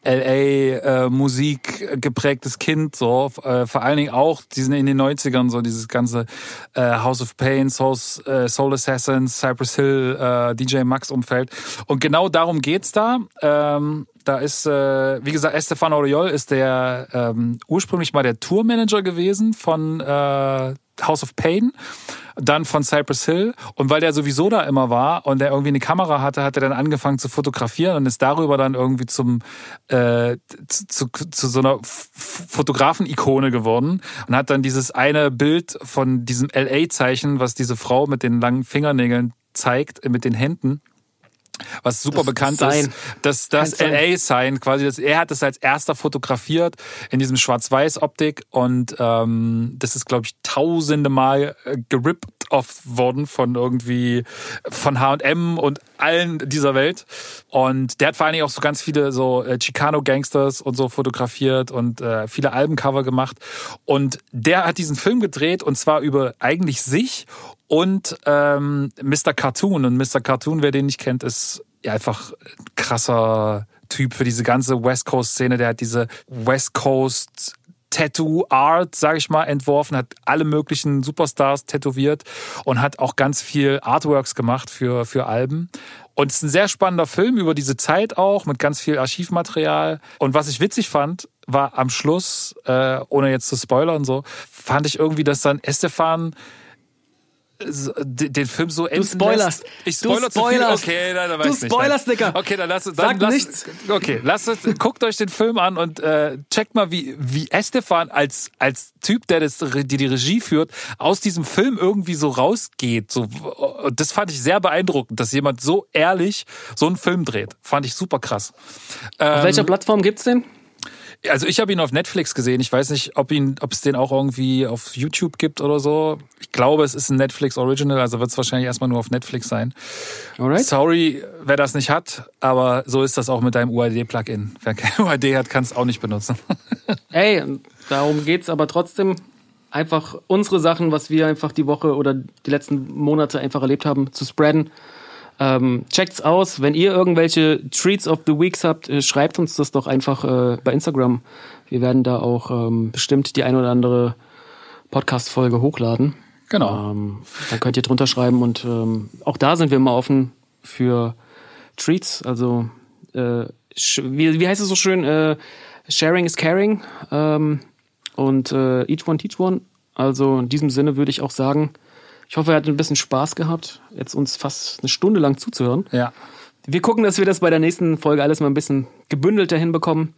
Speaker 2: LA-Musik äh, geprägtes Kind, so äh, vor allen Dingen auch, die sind in den 90ern, so dieses ganze äh, House of Pain, Soul, äh, Soul Assassins, Cypress Hill, äh, DJ Max Umfeld. Und genau darum geht's da. Ähm, da ist, äh, wie gesagt, Estefan Oriol ist der ähm, ursprünglich mal der Tourmanager gewesen von äh, House of Pain dann von Cypress Hill. Und weil der sowieso da immer war und der irgendwie eine Kamera hatte, hat er dann angefangen zu fotografieren und ist darüber dann irgendwie zum äh, zu, zu, zu so einer Fotografen-Ikone geworden und hat dann dieses eine Bild von diesem LA-Zeichen, was diese Frau mit den langen Fingernägeln zeigt, mit den Händen was super das bekannt ist, dass das LA-Sign quasi, das, er hat das als erster fotografiert in diesem Schwarz-Weiß-Optik und ähm, das ist, glaube ich, tausende Mal äh, gerippt off worden von irgendwie von H&M und allen dieser Welt und der hat vor allen Dingen auch so ganz viele so äh, Chicano-Gangsters und so fotografiert und äh, viele Albencover gemacht und der hat diesen Film gedreht und zwar über eigentlich sich und ähm, Mr. Cartoon. Und Mr. Cartoon, wer den nicht kennt, ist ja einfach ein krasser Typ für diese ganze West Coast-Szene. Der hat diese West Coast Tattoo Art, sage ich mal, entworfen, hat alle möglichen Superstars tätowiert und hat auch ganz viel Artworks gemacht für, für Alben. Und es ist ein sehr spannender Film über diese Zeit auch, mit ganz viel Archivmaterial. Und was ich witzig fand, war am Schluss, äh, ohne jetzt zu spoilern so, fand ich irgendwie, dass dann Estefan den Film so
Speaker 3: enden Du spoilerst.
Speaker 2: Lässt. Ich spoiler
Speaker 3: du spoilerst.
Speaker 2: Okay, nein, dann
Speaker 3: weiß
Speaker 2: du
Speaker 3: nicht. spoilerst, Digga.
Speaker 2: Okay, dann lasst dann
Speaker 3: Sag
Speaker 2: lass,
Speaker 3: nichts.
Speaker 2: Okay, lasst es, guckt euch den Film an und äh, checkt mal, wie, wie Estefan als, als Typ, der das, die, die Regie führt, aus diesem Film irgendwie so rausgeht. So, und das fand ich sehr beeindruckend, dass jemand so ehrlich so einen Film dreht. Fand ich super krass.
Speaker 3: Auf ähm, welcher Plattform gibt's den?
Speaker 2: Also ich habe ihn auf Netflix gesehen. Ich weiß nicht, ob ihn, ob es den auch irgendwie auf YouTube gibt oder so. Ich glaube, es ist ein Netflix Original, also wird es wahrscheinlich erstmal nur auf Netflix sein. Alright. Sorry, wer das nicht hat, aber so ist das auch mit deinem UID-Plugin. [laughs] Wer kein UID hat, kann es auch nicht benutzen. [laughs]
Speaker 3: Ey, darum geht's aber trotzdem einfach unsere Sachen, was wir einfach die Woche oder die letzten Monate einfach erlebt haben, zu spreaden. Ähm, checkt's aus. Wenn ihr irgendwelche Treats of the Weeks habt, äh, schreibt uns das doch einfach äh, bei Instagram. Wir werden da auch ähm, bestimmt die ein oder andere Podcast-Folge hochladen.
Speaker 2: Genau.
Speaker 3: Ähm, dann könnt ihr drunter schreiben und ähm, auch da sind wir immer offen für Treats. Also äh, wie, wie heißt es so schön? Äh, sharing is caring ähm, und äh, each one teach one. Also in diesem Sinne würde ich auch sagen, ich hoffe, er hat ein bisschen Spaß gehabt, jetzt uns fast eine Stunde lang zuzuhören.
Speaker 2: Ja.
Speaker 3: Wir gucken, dass wir das bei der nächsten Folge alles mal ein bisschen gebündelter hinbekommen.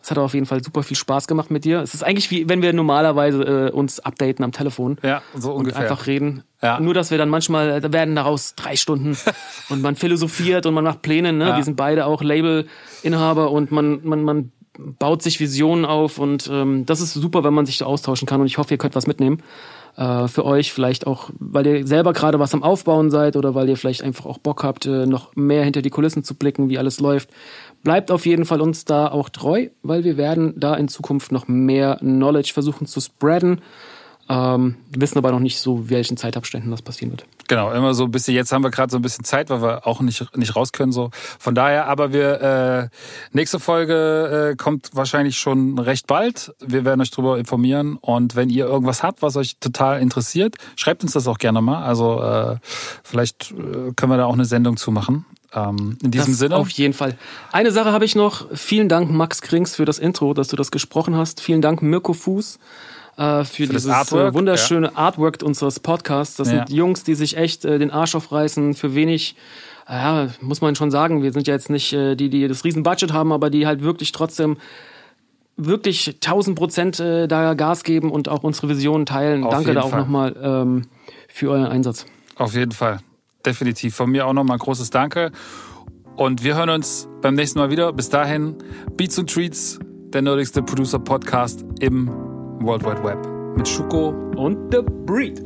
Speaker 3: Es hat auf jeden Fall super viel Spaß gemacht mit dir. Es ist eigentlich wie wenn wir normalerweise äh, uns updaten am Telefon.
Speaker 2: Ja, so ungefähr.
Speaker 3: Und einfach reden.
Speaker 2: Ja.
Speaker 3: Nur, dass wir dann manchmal, da werden daraus drei Stunden [laughs] und man philosophiert und man macht Pläne. Ne? Ja. Wir sind beide auch Labelinhaber und man, man, man baut sich Visionen auf und ähm, das ist super, wenn man sich so austauschen kann und ich hoffe, ihr könnt was mitnehmen äh, für euch, vielleicht auch, weil ihr selber gerade was am Aufbauen seid oder weil ihr vielleicht einfach auch Bock habt, äh, noch mehr hinter die Kulissen zu blicken, wie alles läuft. Bleibt auf jeden Fall uns da auch treu, weil wir werden da in Zukunft noch mehr Knowledge versuchen zu spreaden. Ähm, wissen aber noch nicht so, welchen Zeitabständen das passieren wird.
Speaker 2: Genau, immer so ein bisschen, jetzt haben wir gerade so ein bisschen Zeit, weil wir auch nicht, nicht raus können. So. Von daher, aber wir äh, nächste Folge äh, kommt wahrscheinlich schon recht bald. Wir werden euch darüber informieren. Und wenn ihr irgendwas habt, was euch total interessiert, schreibt uns das auch gerne mal. Also äh, vielleicht äh, können wir da auch eine Sendung zu machen. Ähm, in diesem
Speaker 3: das
Speaker 2: Sinne.
Speaker 3: Auf jeden Fall. Eine Sache habe ich noch. Vielen Dank, Max Krings, für das Intro, dass du das gesprochen hast. Vielen Dank, Mirko Fuß äh, für, für, dieses äh, Artwork, wunderschöne ja. Artwork unseres Podcasts. Das ja. sind Jungs, die sich echt äh, den Arsch aufreißen für wenig. Äh, ja, muss man schon sagen, wir sind ja jetzt nicht äh, die, die das Riesenbudget haben, aber die halt wirklich trotzdem wirklich 1000 Prozent äh, da Gas geben und auch unsere Visionen teilen. Auf Danke da auch nochmal ähm, für euren Einsatz.
Speaker 2: Auf jeden Fall. Definitiv. Von mir auch nochmal ein großes Danke. Und wir hören uns beim nächsten Mal wieder. Bis dahin, Beats und Treats, der nerdigste Producer-Podcast im World Wide Web mit Schuko
Speaker 3: und The Breed.